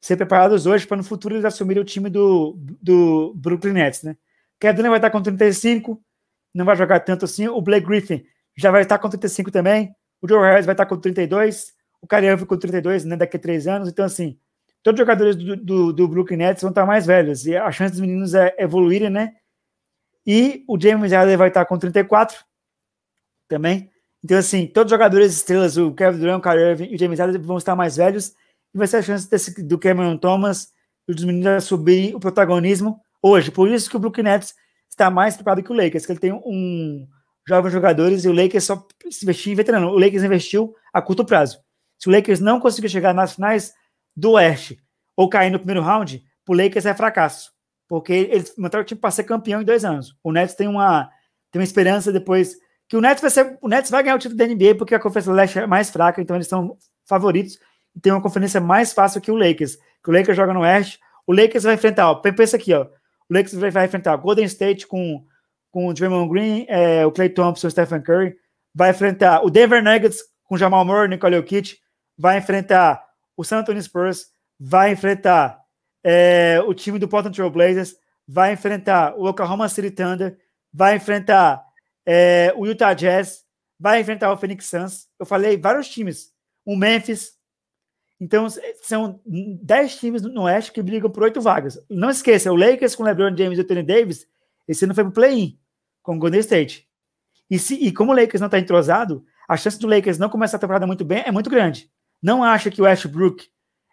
ser preparados hoje para no futuro eles assumirem o time do, do Brooklyn Nets, né? Kevin Durant vai estar com 35, não vai jogar tanto assim. O Blake Griffin já vai estar com 35 também. O Joe Harris vai estar com 32. O Kyrie com 32, né? Daqui a três anos. Então, assim, todos os jogadores do, do, do Brooklyn Nets vão estar mais velhos, e a chance dos meninos é evoluírem, né? E o James Harden vai estar com 34 também. Então, assim, todos os jogadores estrelas, o Kevin Durant, o Kyrie Irving e o James Harden vão estar mais velhos, e vai ser a chance desse, do Cameron Thomas e dos meninos subirem o protagonismo hoje. Por isso que o Brooklyn Nets está mais preparado que o Lakers, que ele tem um jovens jogadores e o Lakers só investiu em veterano. O Lakers investiu a curto prazo. Se o Lakers não conseguir chegar nas finais do Oeste ou cair no primeiro round, o Lakers é fracasso. Porque eles montaram o time para ser campeão em dois anos. O Nets tem uma, tem uma esperança depois que o Nets vai ser, o Nets vai ganhar o título da NBA porque a Conferência Leste é mais fraca, então eles são favoritos e tem uma conferência mais fácil que o Lakers. Que o Lakers joga no Oeste, o Lakers vai enfrentar, ó, pensa aqui, ó, o Lakers vai, vai enfrentar Golden State com com o Draymond Green, é, o Clay Thompson, o Stephen Curry, vai enfrentar o Denver Nuggets com Jamal Murray, Nicole Jokic, vai enfrentar o San Antonio Spurs, vai enfrentar é, o time do Portland Trail Blazers, vai enfrentar o Oklahoma City Thunder, vai enfrentar é, o Utah Jazz, vai enfrentar o Phoenix Suns. Eu falei vários times. O Memphis. Então, são 10 times no Oeste que brigam por oito vagas. Não esqueça, o Lakers com LeBron James e o Tony Davis, esse ano foi para o play-in com o Golden State. E, se, e como o Lakers não está entrosado, a chance do Lakers não começar a temporada muito bem é muito grande. Não acha que o Westbrook,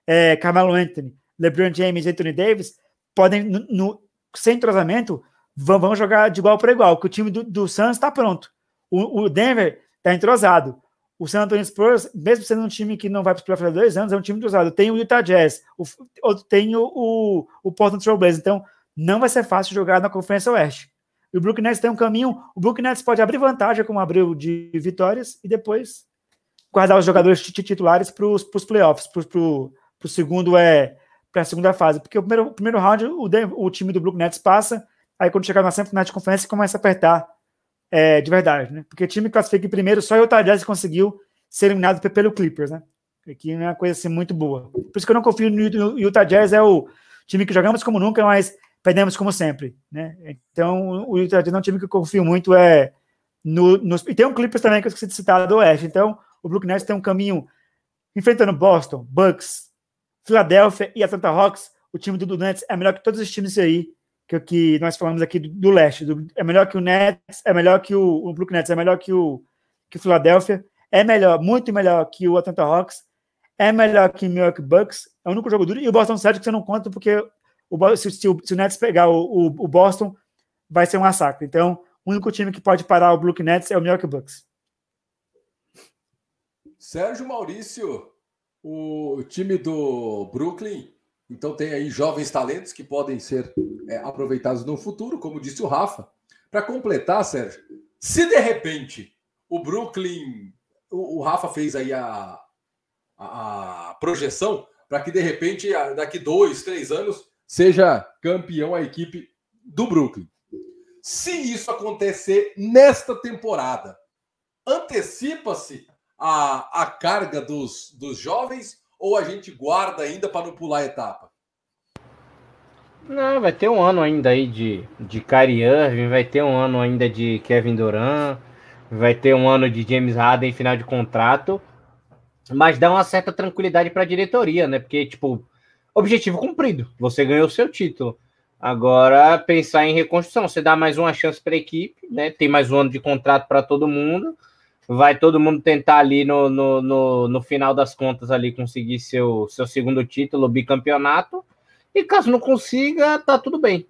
é, Carmelo Anthony, LeBron James e Anthony Davis podem, no, no, sem entrosamento, vão, vão, jogar de igual para igual, que o time do, do Suns está pronto. O, o Denver está entrosado. O San Antonio Spurs, mesmo sendo um time que não vai para os playoffs há dois anos, é um time entrosado. Tem o Utah Jazz, o, tem o, o, o Portland Trail Blazers. Então, não vai ser fácil jogar na Conferência Oeste. E o Brooklyn Nets tem um caminho. O Brooklyn Nets pode abrir vantagem, como abriu de vitórias, e depois guardar os jogadores titulares para os playoffs, para o segundo é para a segunda fase. Porque o primeiro, primeiro round, o, o time do Brooklyn Nets passa, aí quando chegar na semifinal de conferência, começa a apertar é, de verdade, né? Porque o time que classifica em primeiro, só o Utah Jazz conseguiu ser eliminado pelo Clippers, né? Que não é uma coisa assim muito boa. Por isso que eu não confio no Utah Jazz, é o time que jogamos como nunca, mas perdemos como sempre, né? Então, o Utah Jazz é um time que eu confio muito, é no, no, e tem um Clippers também que eu esqueci de citar do Oeste. Então, o Brooklyn Nets tem um caminho enfrentando Boston, Bucks, Philadelphia e Atlanta Hawks. O time do, Nets é melhor que todos os times aí que, que nós falamos aqui do, do Leste. Do, é melhor que o Nets, é melhor que o, o Brooklyn Nets, é melhor que o que o Philadelphia, é melhor, muito melhor que o Atlanta Hawks, é melhor que o Milwaukee Bucks. É o único jogo duro. E o Boston Celtics você não conta porque o, se, se, o, se o Nets pegar o, o, o, Boston, vai ser um massacre. Então, o único time que pode parar o Brooklyn Nets é o Milwaukee Bucks. Sérgio Maurício, o time do Brooklyn, então tem aí jovens talentos que podem ser é, aproveitados no futuro, como disse o Rafa. Para completar, Sérgio, se de repente o Brooklyn, o, o Rafa fez aí a, a, a projeção para que de repente daqui dois, três anos seja campeão a equipe do Brooklyn. Se isso acontecer nesta temporada, antecipa-se a, a carga dos, dos jovens ou a gente guarda ainda para não pular a etapa? Não, vai ter um ano ainda aí de, de Kyrie Irving, vai ter um ano ainda de Kevin Durant, vai ter um ano de James Harden final de contrato, mas dá uma certa tranquilidade para a diretoria, né? Porque, tipo, objetivo cumprido. Você ganhou o seu título. Agora, pensar em reconstrução. Você dá mais uma chance para a equipe, né? Tem mais um ano de contrato para todo mundo. Vai todo mundo tentar ali no, no, no, no, final das contas ali conseguir seu, seu segundo título, bicampeonato. E caso não consiga, tá tudo bem.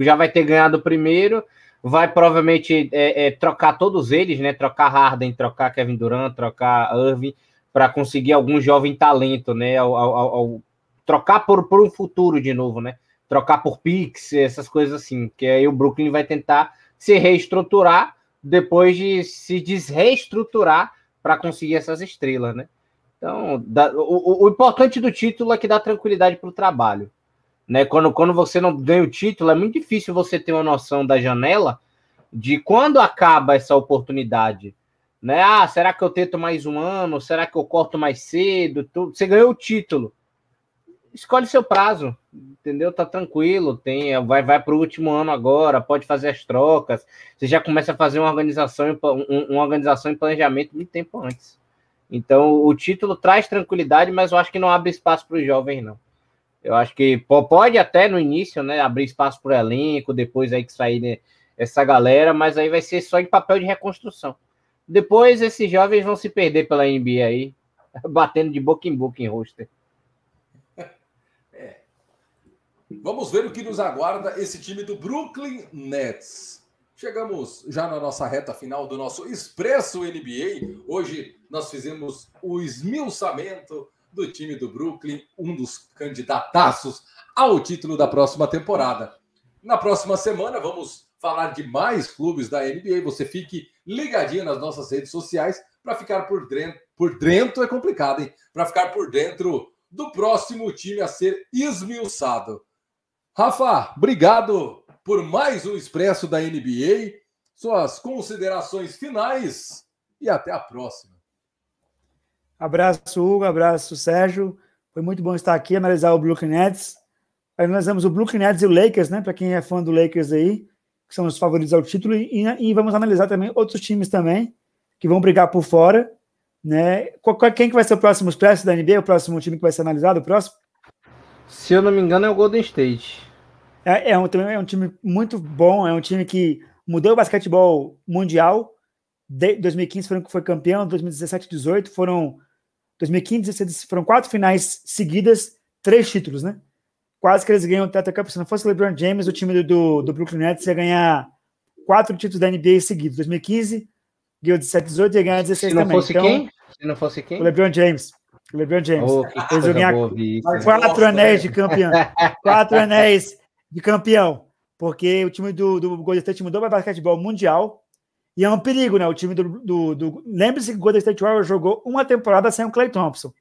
Já vai ter ganhado o primeiro. Vai provavelmente é, é, trocar todos eles, né? Trocar Harden, trocar Kevin Durant, trocar Irving, para conseguir algum jovem talento, né? Ao, ao, ao trocar por, por um futuro de novo, né? Trocar por Pix, essas coisas assim, que aí o Brooklyn vai tentar se reestruturar depois de se desreestruturar para conseguir essas estrelas, né? Então, o, o, importante do título é que dá tranquilidade para o trabalho. Né? Quando, quando você não ganha o título, é muito difícil você ter uma noção da janela de quando acaba essa oportunidade. Né? Ah, será que eu tento mais um ano? Será que eu corto mais cedo? Você ganhou o título escolhe seu prazo, entendeu? Tá tranquilo, tem, vai, vai para o último ano agora, pode fazer as trocas. Você já começa a fazer uma organização, uma organização e planejamento muito tempo antes. Então, o título traz tranquilidade, mas eu acho que não abre espaço para os jovens, não. Eu acho que pode até no início, né, abrir espaço para o elenco, depois aí que sair né, essa galera, mas aí vai ser só em papel de reconstrução. Depois esses jovens vão se perder pela NBA aí, batendo de boca em boca em roster. É. Vamos ver o que nos aguarda esse time do Brooklyn Nets. Chegamos já na nossa reta final do nosso Expresso NBA. Hoje nós fizemos o esmiuçamento do time do Brooklyn, um dos candidataços ao título da próxima temporada. Na próxima semana vamos falar de mais clubes da NBA. Você fique ligadinho nas nossas redes sociais para ficar por dentro. Por dentro é complicado, hein? Para ficar por dentro do próximo time a ser esmiuçado. Rafa, obrigado por mais um Expresso da NBA. Suas considerações finais e até a próxima. Abraço, Hugo, abraço, Sérgio. Foi muito bom estar aqui, analisar o Brooklyn Nets. Aí nós vamos o Brooklyn Nets e o Lakers, né? Para quem é fã do Lakers aí, que são os favoritos ao título, e, e vamos analisar também outros times também, que vão brigar por fora. Né? Quem que vai ser o próximo expresso da NBA, o próximo time que vai ser analisado, o próximo? Se eu não me engano, é o Golden State. É, é, um, é um time muito bom, é um time que mudou o basquetebol mundial. De 2015 foi, foi campeão, 2017 18 foram 2015 foram quatro finais seguidas, três títulos, né? Quase que eles ganham o Teta Cup. Se não fosse o LeBron James, o time do, do, do Brooklyn Nets ia ganhar quatro títulos da NBA seguidos. 2015 ganhou 17, 18 e ia ganhar 16 Se não também. Fosse então, quem? Se não fosse quem? O LeBron James. O LeBron James. Oh, eles iam ganhar quatro anéis de campeão. quatro anéis de campeão. Porque o time do, do Golden State mudou para basquetebol mundial e é um perigo, né? O time do. do, do... Lembre-se que o Golden State Warriors jogou uma temporada sem o Clay Thompson.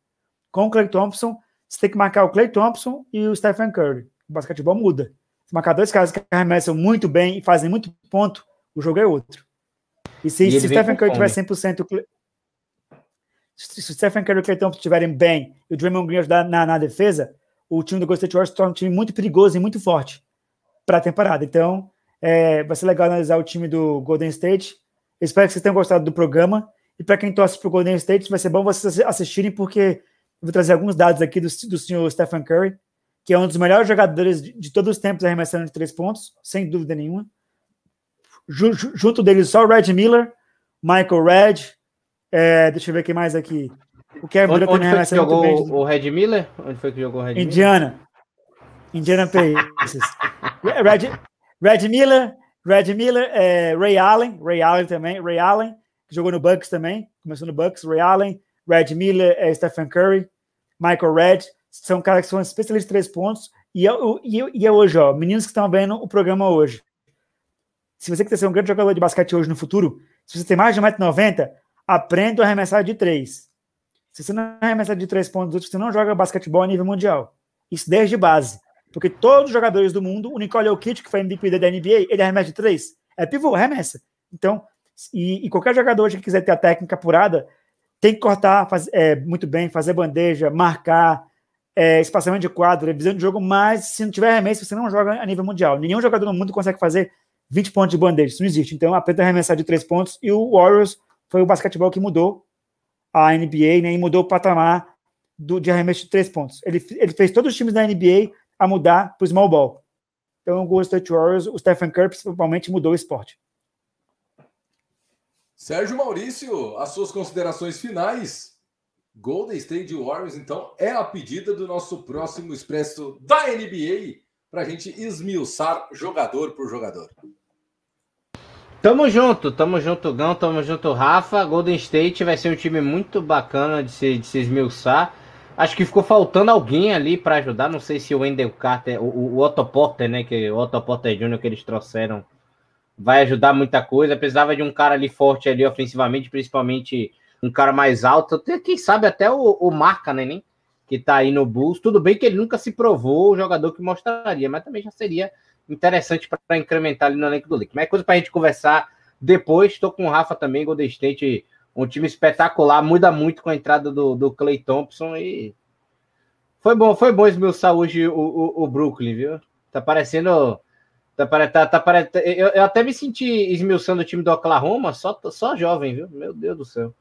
Com o Clay Thompson, você tem que marcar o Clay Thompson e o Stephen Curry. O basquetebol muda. Se marcar dois caras que arremessam muito bem e fazem muito ponto, o jogo é outro. E se, e se Stephen Curry tiver 100%. Se, se o Stephen Curry e o Clay Thompson estiverem bem e o Draymond Green ajudar na, na defesa, o time do Golden State Warriors torna um time muito perigoso e muito forte para a temporada. Então, é, vai ser legal analisar o time do Golden State Espero que vocês tenham gostado do programa. E para quem torce para o Golden State, vai ser bom vocês assistirem, porque vou trazer alguns dados aqui do, do senhor Stephen Curry, que é um dos melhores jogadores de, de todos os tempos arremessando de três pontos, sem dúvida nenhuma. junto dele só o Red Miller, Michael Red, é, deixa eu ver quem mais aqui. O Kevin arremessa muito bem. O Red Miller? Onde foi que jogou o Red Indiana. Miller? Indiana. Indiana Pacers. Red, Red Miller, Red Miller, é, Ray Allen, Ray Allen também, Ray Allen, que jogou no Bucks também, começou no Bucks, Ray Allen, Red Miller, é, Stephen Curry, Michael Red, são caras que são especialistas em três pontos, e é, e, e é hoje, ó, meninos que estão vendo o programa hoje. Se você quiser ser um grande jogador de basquete hoje no futuro, se você tem mais de 1,90m, aprenda a arremessar de três. Se você não arremessa de três pontos, você não joga basquetebol a nível mundial. Isso desde base. Porque todos os jogadores do mundo, o Nicole Jokic, que foi MVP da NBA, ele arremessa de três. É pivô, arremessa. Então, e, e, qualquer jogador que quiser ter a técnica apurada, tem que cortar faz, é, muito bem, fazer bandeja, marcar, é, espaçamento de quadro, visão de jogo, mas se não tiver arremesso, você não joga a nível mundial. Nenhum jogador no mundo consegue fazer 20 pontos de bandeja, isso não existe. Então, aprenda a arremessar de três pontos, e o Warriors foi o basquetebol que mudou a NBA, né, e mudou o patamar do, de arremesso de três pontos. Ele, ele fez todos os times da NBA a mudar para o small ball. Então, o Golden State Warriors, o Stephen Curry principalmente mudou o esporte. Sérgio Maurício, as suas considerações finais. Golden State Warriors, então, é a pedida do nosso próximo expresso da NBA para a gente esmiuçar jogador por jogador. Tamo junto, tamo junto, Gão, tamo junto, Rafa. Golden State vai ser um time muito bacana de se, de se esmiuçar. Acho que ficou faltando alguém ali para ajudar. Não sei se o Wendell Carter, o, o Otto Porter, né? Que o Otto Porter Jr. que eles trouxeram vai ajudar muita coisa. Precisava de um cara ali forte ali ofensivamente, principalmente um cara mais alto. Quem sabe até o, o Marca, né? Nem, que tá aí no Bulls. Tudo bem que ele nunca se provou o jogador que mostraria, mas também já seria interessante para incrementar ali no elenco do Lake. Mas é coisa para a gente conversar depois. Estou com o Rafa também, Golden State um time espetacular, muda muito com a entrada do, do Clay Thompson e foi bom, foi bom esmiuçar hoje o, o, o Brooklyn, viu? Tá parecendo. Tá, tá, tá, tá, eu, eu até me senti esmiuçando o time do Oklahoma, só, só jovem, viu? Meu Deus do céu.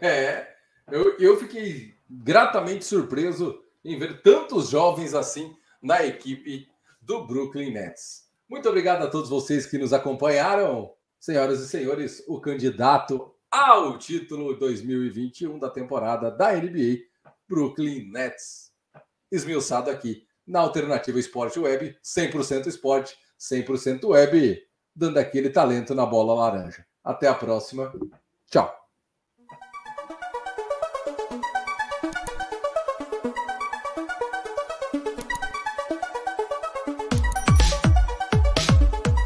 É, eu, eu fiquei gratamente surpreso em ver tantos jovens assim na equipe do Brooklyn Nets. Muito obrigado a todos vocês que nos acompanharam. Senhoras e senhores, o candidato ao título 2021 da temporada da NBA, Brooklyn Nets. Esmiuçado aqui na Alternativa Esporte Web, 100% esporte, 100% web, dando aquele talento na bola laranja. Até a próxima. Tchau.